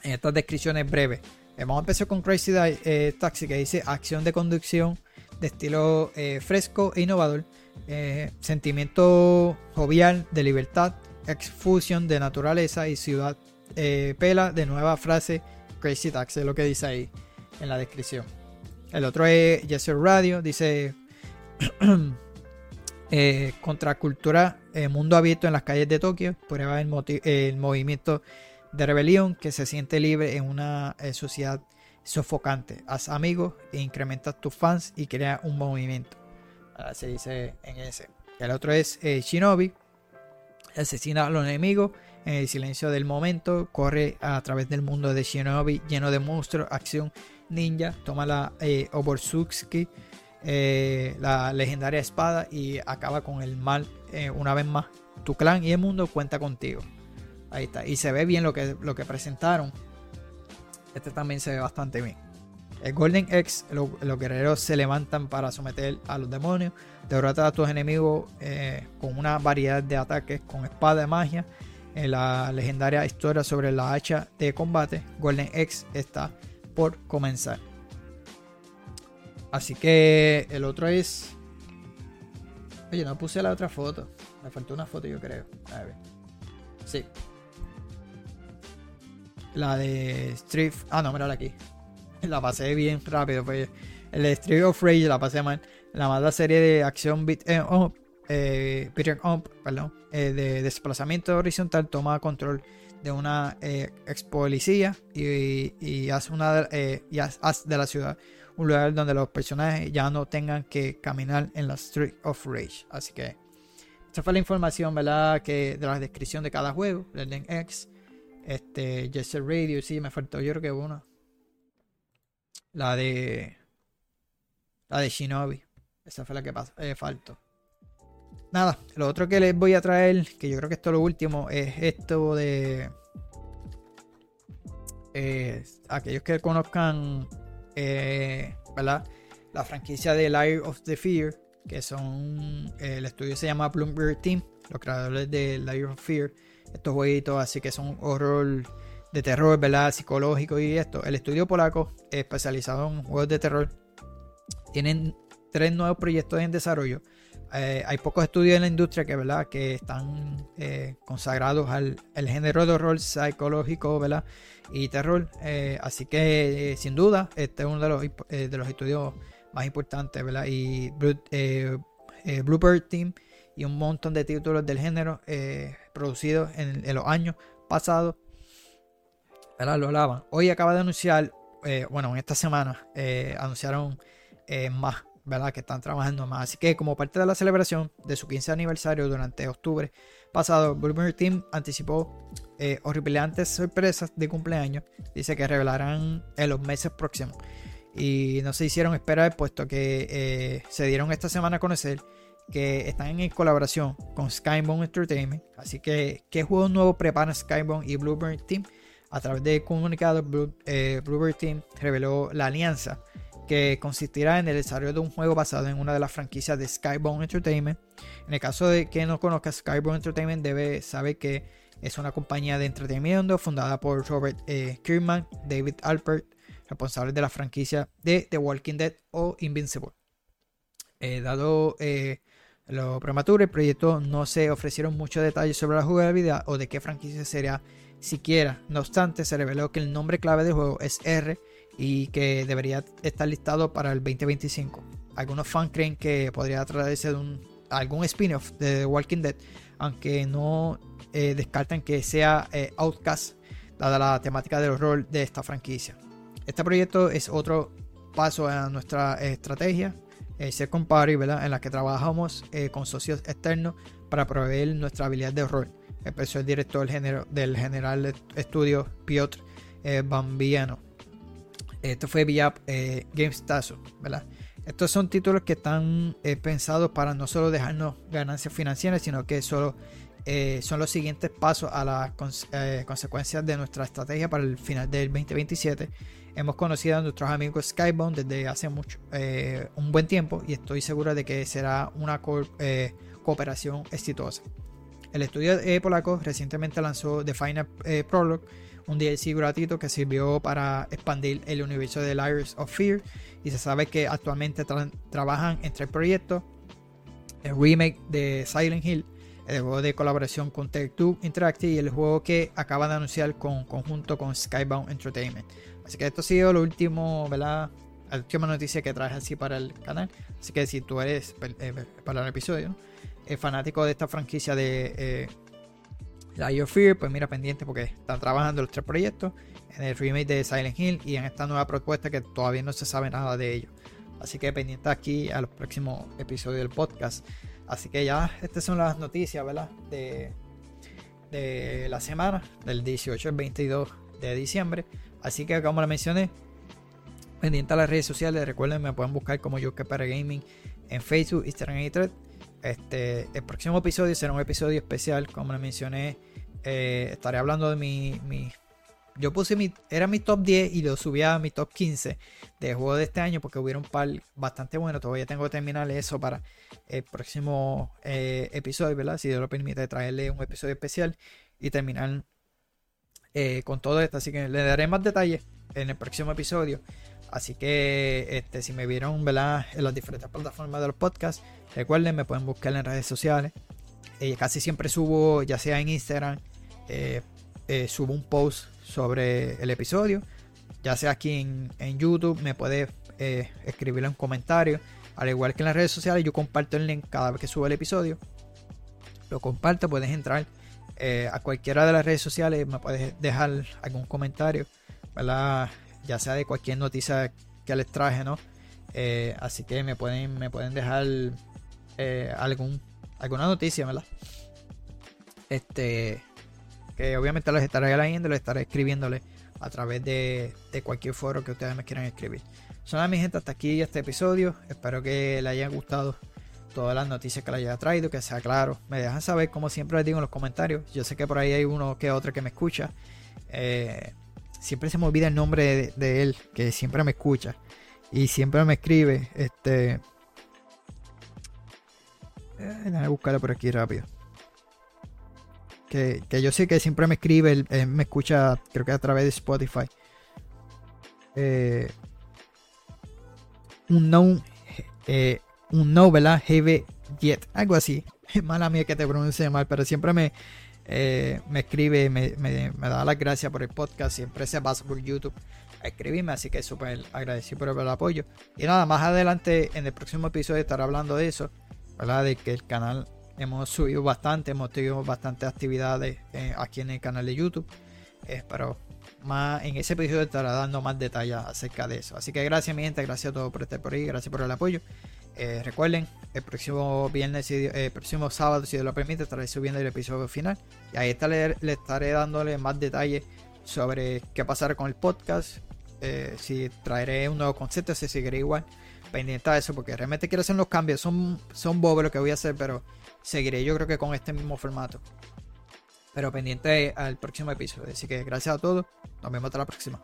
en estas descripciones breves. Eh, Vamos a empezar con Crazy eh, Taxi, que dice acción de conducción de estilo eh, fresco e innovador, eh, sentimiento jovial de libertad, exfusión de naturaleza y ciudad. pela de nueva frase Crazy Taxi, es lo que dice ahí en la descripción. El otro es Jesser Radio, dice eh, contracultura, mundo abierto en las calles de Tokio, prueba el, el movimiento de rebelión que se siente libre en una eh, sociedad sofocante. Haz amigos e incrementa tus fans y crea un movimiento. Ahora se dice en ese. El otro es eh, Shinobi. Asesina a los enemigos en el silencio del momento. Corre a través del mundo de Shinobi lleno de monstruos, acción ninja. Toma la eh, eh, la legendaria espada y acaba con el mal una vez más. Tu clan y el mundo cuenta contigo. Ahí está. Y se ve bien lo que, lo que presentaron. Este también se ve bastante bien. El Golden X, lo- los guerreros se levantan para someter a los demonios. Derrota a tus enemigos eh, con una variedad de ataques con espada de magia. En la legendaria historia sobre la hacha de combate, Golden X está por comenzar. Así que el otro es. Oye, no puse la otra foto. Me faltó una foto, yo creo. A ver. Sí. La de Street. Ah, no, mírala aquí. La pasé bien rápido. Pues. El de Street of Rage la pasé mal. La mala serie de acción beat em up, eh, 'em perdón, eh, de desplazamiento horizontal toma control de una eh, ex policía y, y hace una eh, y haz- de la ciudad un lugar donde los personajes ya no tengan que caminar en la Street of Rage. Así que esta fue la información, ¿verdad? Que de la descripción de cada juego, Legend X, este, Jet Set Radio, sí, me faltó, yo creo que una. La de. La de Shinobi. Esa fue la que pasó, eh, faltó. Nada, lo otro que les voy a traer, que yo creo que esto es lo último, es esto de. aquellos que conozcan, eh, ¿verdad? La franquicia de Liar of the Fear, que son. eh, el estudio se llama Bloomberg Team, los creadores de Liar of Fear. Estos jueguitos, así que son horror de terror, ¿verdad? Psicológico y esto. El estudio polaco, especializado en juegos de terror, tienen tres nuevos proyectos en desarrollo. Eh, hay pocos estudios en la industria que, ¿verdad? que están eh, consagrados al el género de horror psicológico ¿verdad? y terror. Así que, sin duda, este es uno de los, de los estudios más importantes. ¿verdad? Y eh, eh, Bluebird Team y un montón de títulos del género eh, producidos en, los años pasados. ¿verdad? Lo alaban. Hoy acaba de anunciar, eh, bueno, en esta semana eh, anunciaron más, ¿verdad? Que están trabajando más. Así que como parte de la celebración de su 15 aniversario durante octubre pasado, Bloomer Team anticipó eh, horripilantes sorpresas de cumpleaños. Dice que revelarán en los meses próximos. Y no se hicieron esperar puesto que eh, se dieron esta semana a conocer que están en colaboración con Skybound Entertainment. Así que, ¿qué juegos nuevos preparan Skybound y Bluebird Team? A través de comunicado, eh, Bluebird Team reveló la alianza que consistirá en el desarrollo de un juego basado en una de las franquicias de Skybound Entertainment. En el caso de que no conozca Skybound Entertainment, debe saber que es una compañía de entretenimiento fundada por Robert eh, Kirkman, David Alpert, responsables de la franquicia de The Walking Dead o Invincible. Eh, dado eh, lo prematuro, el proyecto no se ofrecieron muchos detalles sobre la jugabilidad o de qué franquicia sería siquiera. No obstante, se reveló que el nombre clave del juego es R y que debería estar listado para el 2025. Algunos fans creen que podría tratarse de algún spin-off de The Walking Dead, aunque no eh, descartan que sea Outcast dada la temática del horror de esta franquicia. Este proyecto es otro paso a nuestra estrategia, eh, Second Party, en la que trabajamos eh, con socios externos para proveer nuestra habilidad de horror. Empezó el director del General Estudio Piotr eh, Bambiano. Esto fue vía eh, GameStazo, ¿verdad? Estos son títulos que están eh, pensados para no solo dejarnos ganancias financieras, sino que solo son los siguientes pasos a las consecuencias de nuestra estrategia para el final del 2027. Hemos conocido a nuestros amigos Skybound desde hace mucho, eh, un buen tiempo y estoy seguro de que será una eh, cooperación exitosa. El estudio eh, polaco recientemente lanzó The Final Prologue, un DLC gratuito que sirvió para expandir el universo de Layers of Fear y se sabe que actualmente tra trabajan en tres proyectos. El remake de Silent Hill, el juego de colaboración con Take-Two Interactive y el juego que acaban de anunciar con conjunto con Skybound Entertainment. Así que esto ha sido lo último, ¿verdad? La última noticia que traje así para el canal. Así que si tú eres, eh, para el episodio, eh, fanático de esta franquicia de eh, Light of Fear, pues mira pendiente porque están trabajando los tres proyectos en el remake de Silent Hill y en esta nueva propuesta que todavía no se sabe nada de ello. Así que pendiente aquí a los próximos episodios del podcast. Así que ya estas son las noticias, ¿verdad? De, de la semana, del 18 al 22 de diciembre. Así que como les mencioné, pendiente a las redes sociales, recuerden me pueden buscar como yo que para gaming en Facebook, Instagram y Twitter. Este, el próximo episodio será un episodio especial, como les mencioné. Eh, estaré hablando de mi, mi, Yo puse mi. Era mi top 10 y lo subí a mi top 15 de juego de este año porque hubieron un par bastante bueno. Todavía tengo que terminar eso para el próximo eh, episodio, ¿verdad? Si Dios lo permite, traerle un episodio especial y terminar eh, con todo esto. Así que le daré más detalles en el próximo episodio. Así que este, si me vieron en las diferentes plataformas de los podcasts, recuerden, me pueden buscar en redes sociales. Eh, casi siempre subo, ya sea en Instagram, eh, subo un post sobre el episodio. Ya sea aquí en, YouTube, me puedes eh, escribirlo en comentarios. Al igual que en las redes sociales, yo comparto el link cada vez que subo el episodio. Lo comparto, puedes entrar eh, a cualquiera de las redes sociales, me puedes dejar algún comentario, ¿verdad? ya sea de cualquier noticia que les traje, ¿no? Eh, así que me pueden, me pueden dejar eh, algún, alguna noticia, ¿verdad? Este, que obviamente les estaré leyendo, les estaré escribiéndole a través de, de, cualquier foro que ustedes me quieran escribir. Son mi gente hasta aquí este episodio. Espero que les hayan gustado todas las noticias que les haya traído, que sea claro. Me dejan saber, como siempre les digo en los comentarios. Yo sé que por ahí hay uno que otro que me escucha. Eh, siempre se me olvida el nombre de, él, que siempre me escucha y siempre me escribe. Este, eh, déjame buscarlo por aquí rápido. Que, que, yo sé que siempre me escribe, me escucha, creo que a través de Spotify. Eh, un no, eh, un no, ¿verdad? Heavy Jet, algo así. Mala mía que te pronuncie mal, pero siempre me, eh, me escribe, me, me, da las gracias por el podcast, siempre se pasa por YouTube a escribirme, así que súper agradecido por el apoyo. Y nada, más adelante en el próximo episodio estaré hablando de eso. De que el canal hemos subido bastante, hemos tenido bastantes actividades eh, aquí en el canal de YouTube, eh, pero más en ese episodio estará dando más detalles acerca de eso. Así que gracias mi gente, gracias a todos por estar por ahí, gracias por el apoyo. Eh, recuerden, el próximo viernes, el próximo sábado, si Dios lo permite, estaré subiendo el episodio final. Y ahí estaré, le estaré dándole más detalles sobre qué pasará con el podcast. Eh, si traeré un nuevo concepto, si seguiré igual. Pendiente a eso, porque realmente quiero hacer los cambios. Son, son bobos lo que voy a hacer, pero seguiré yo creo que con este mismo formato. Pero pendiente al próximo episodio. Así que gracias a todos. Nos vemos hasta la próxima.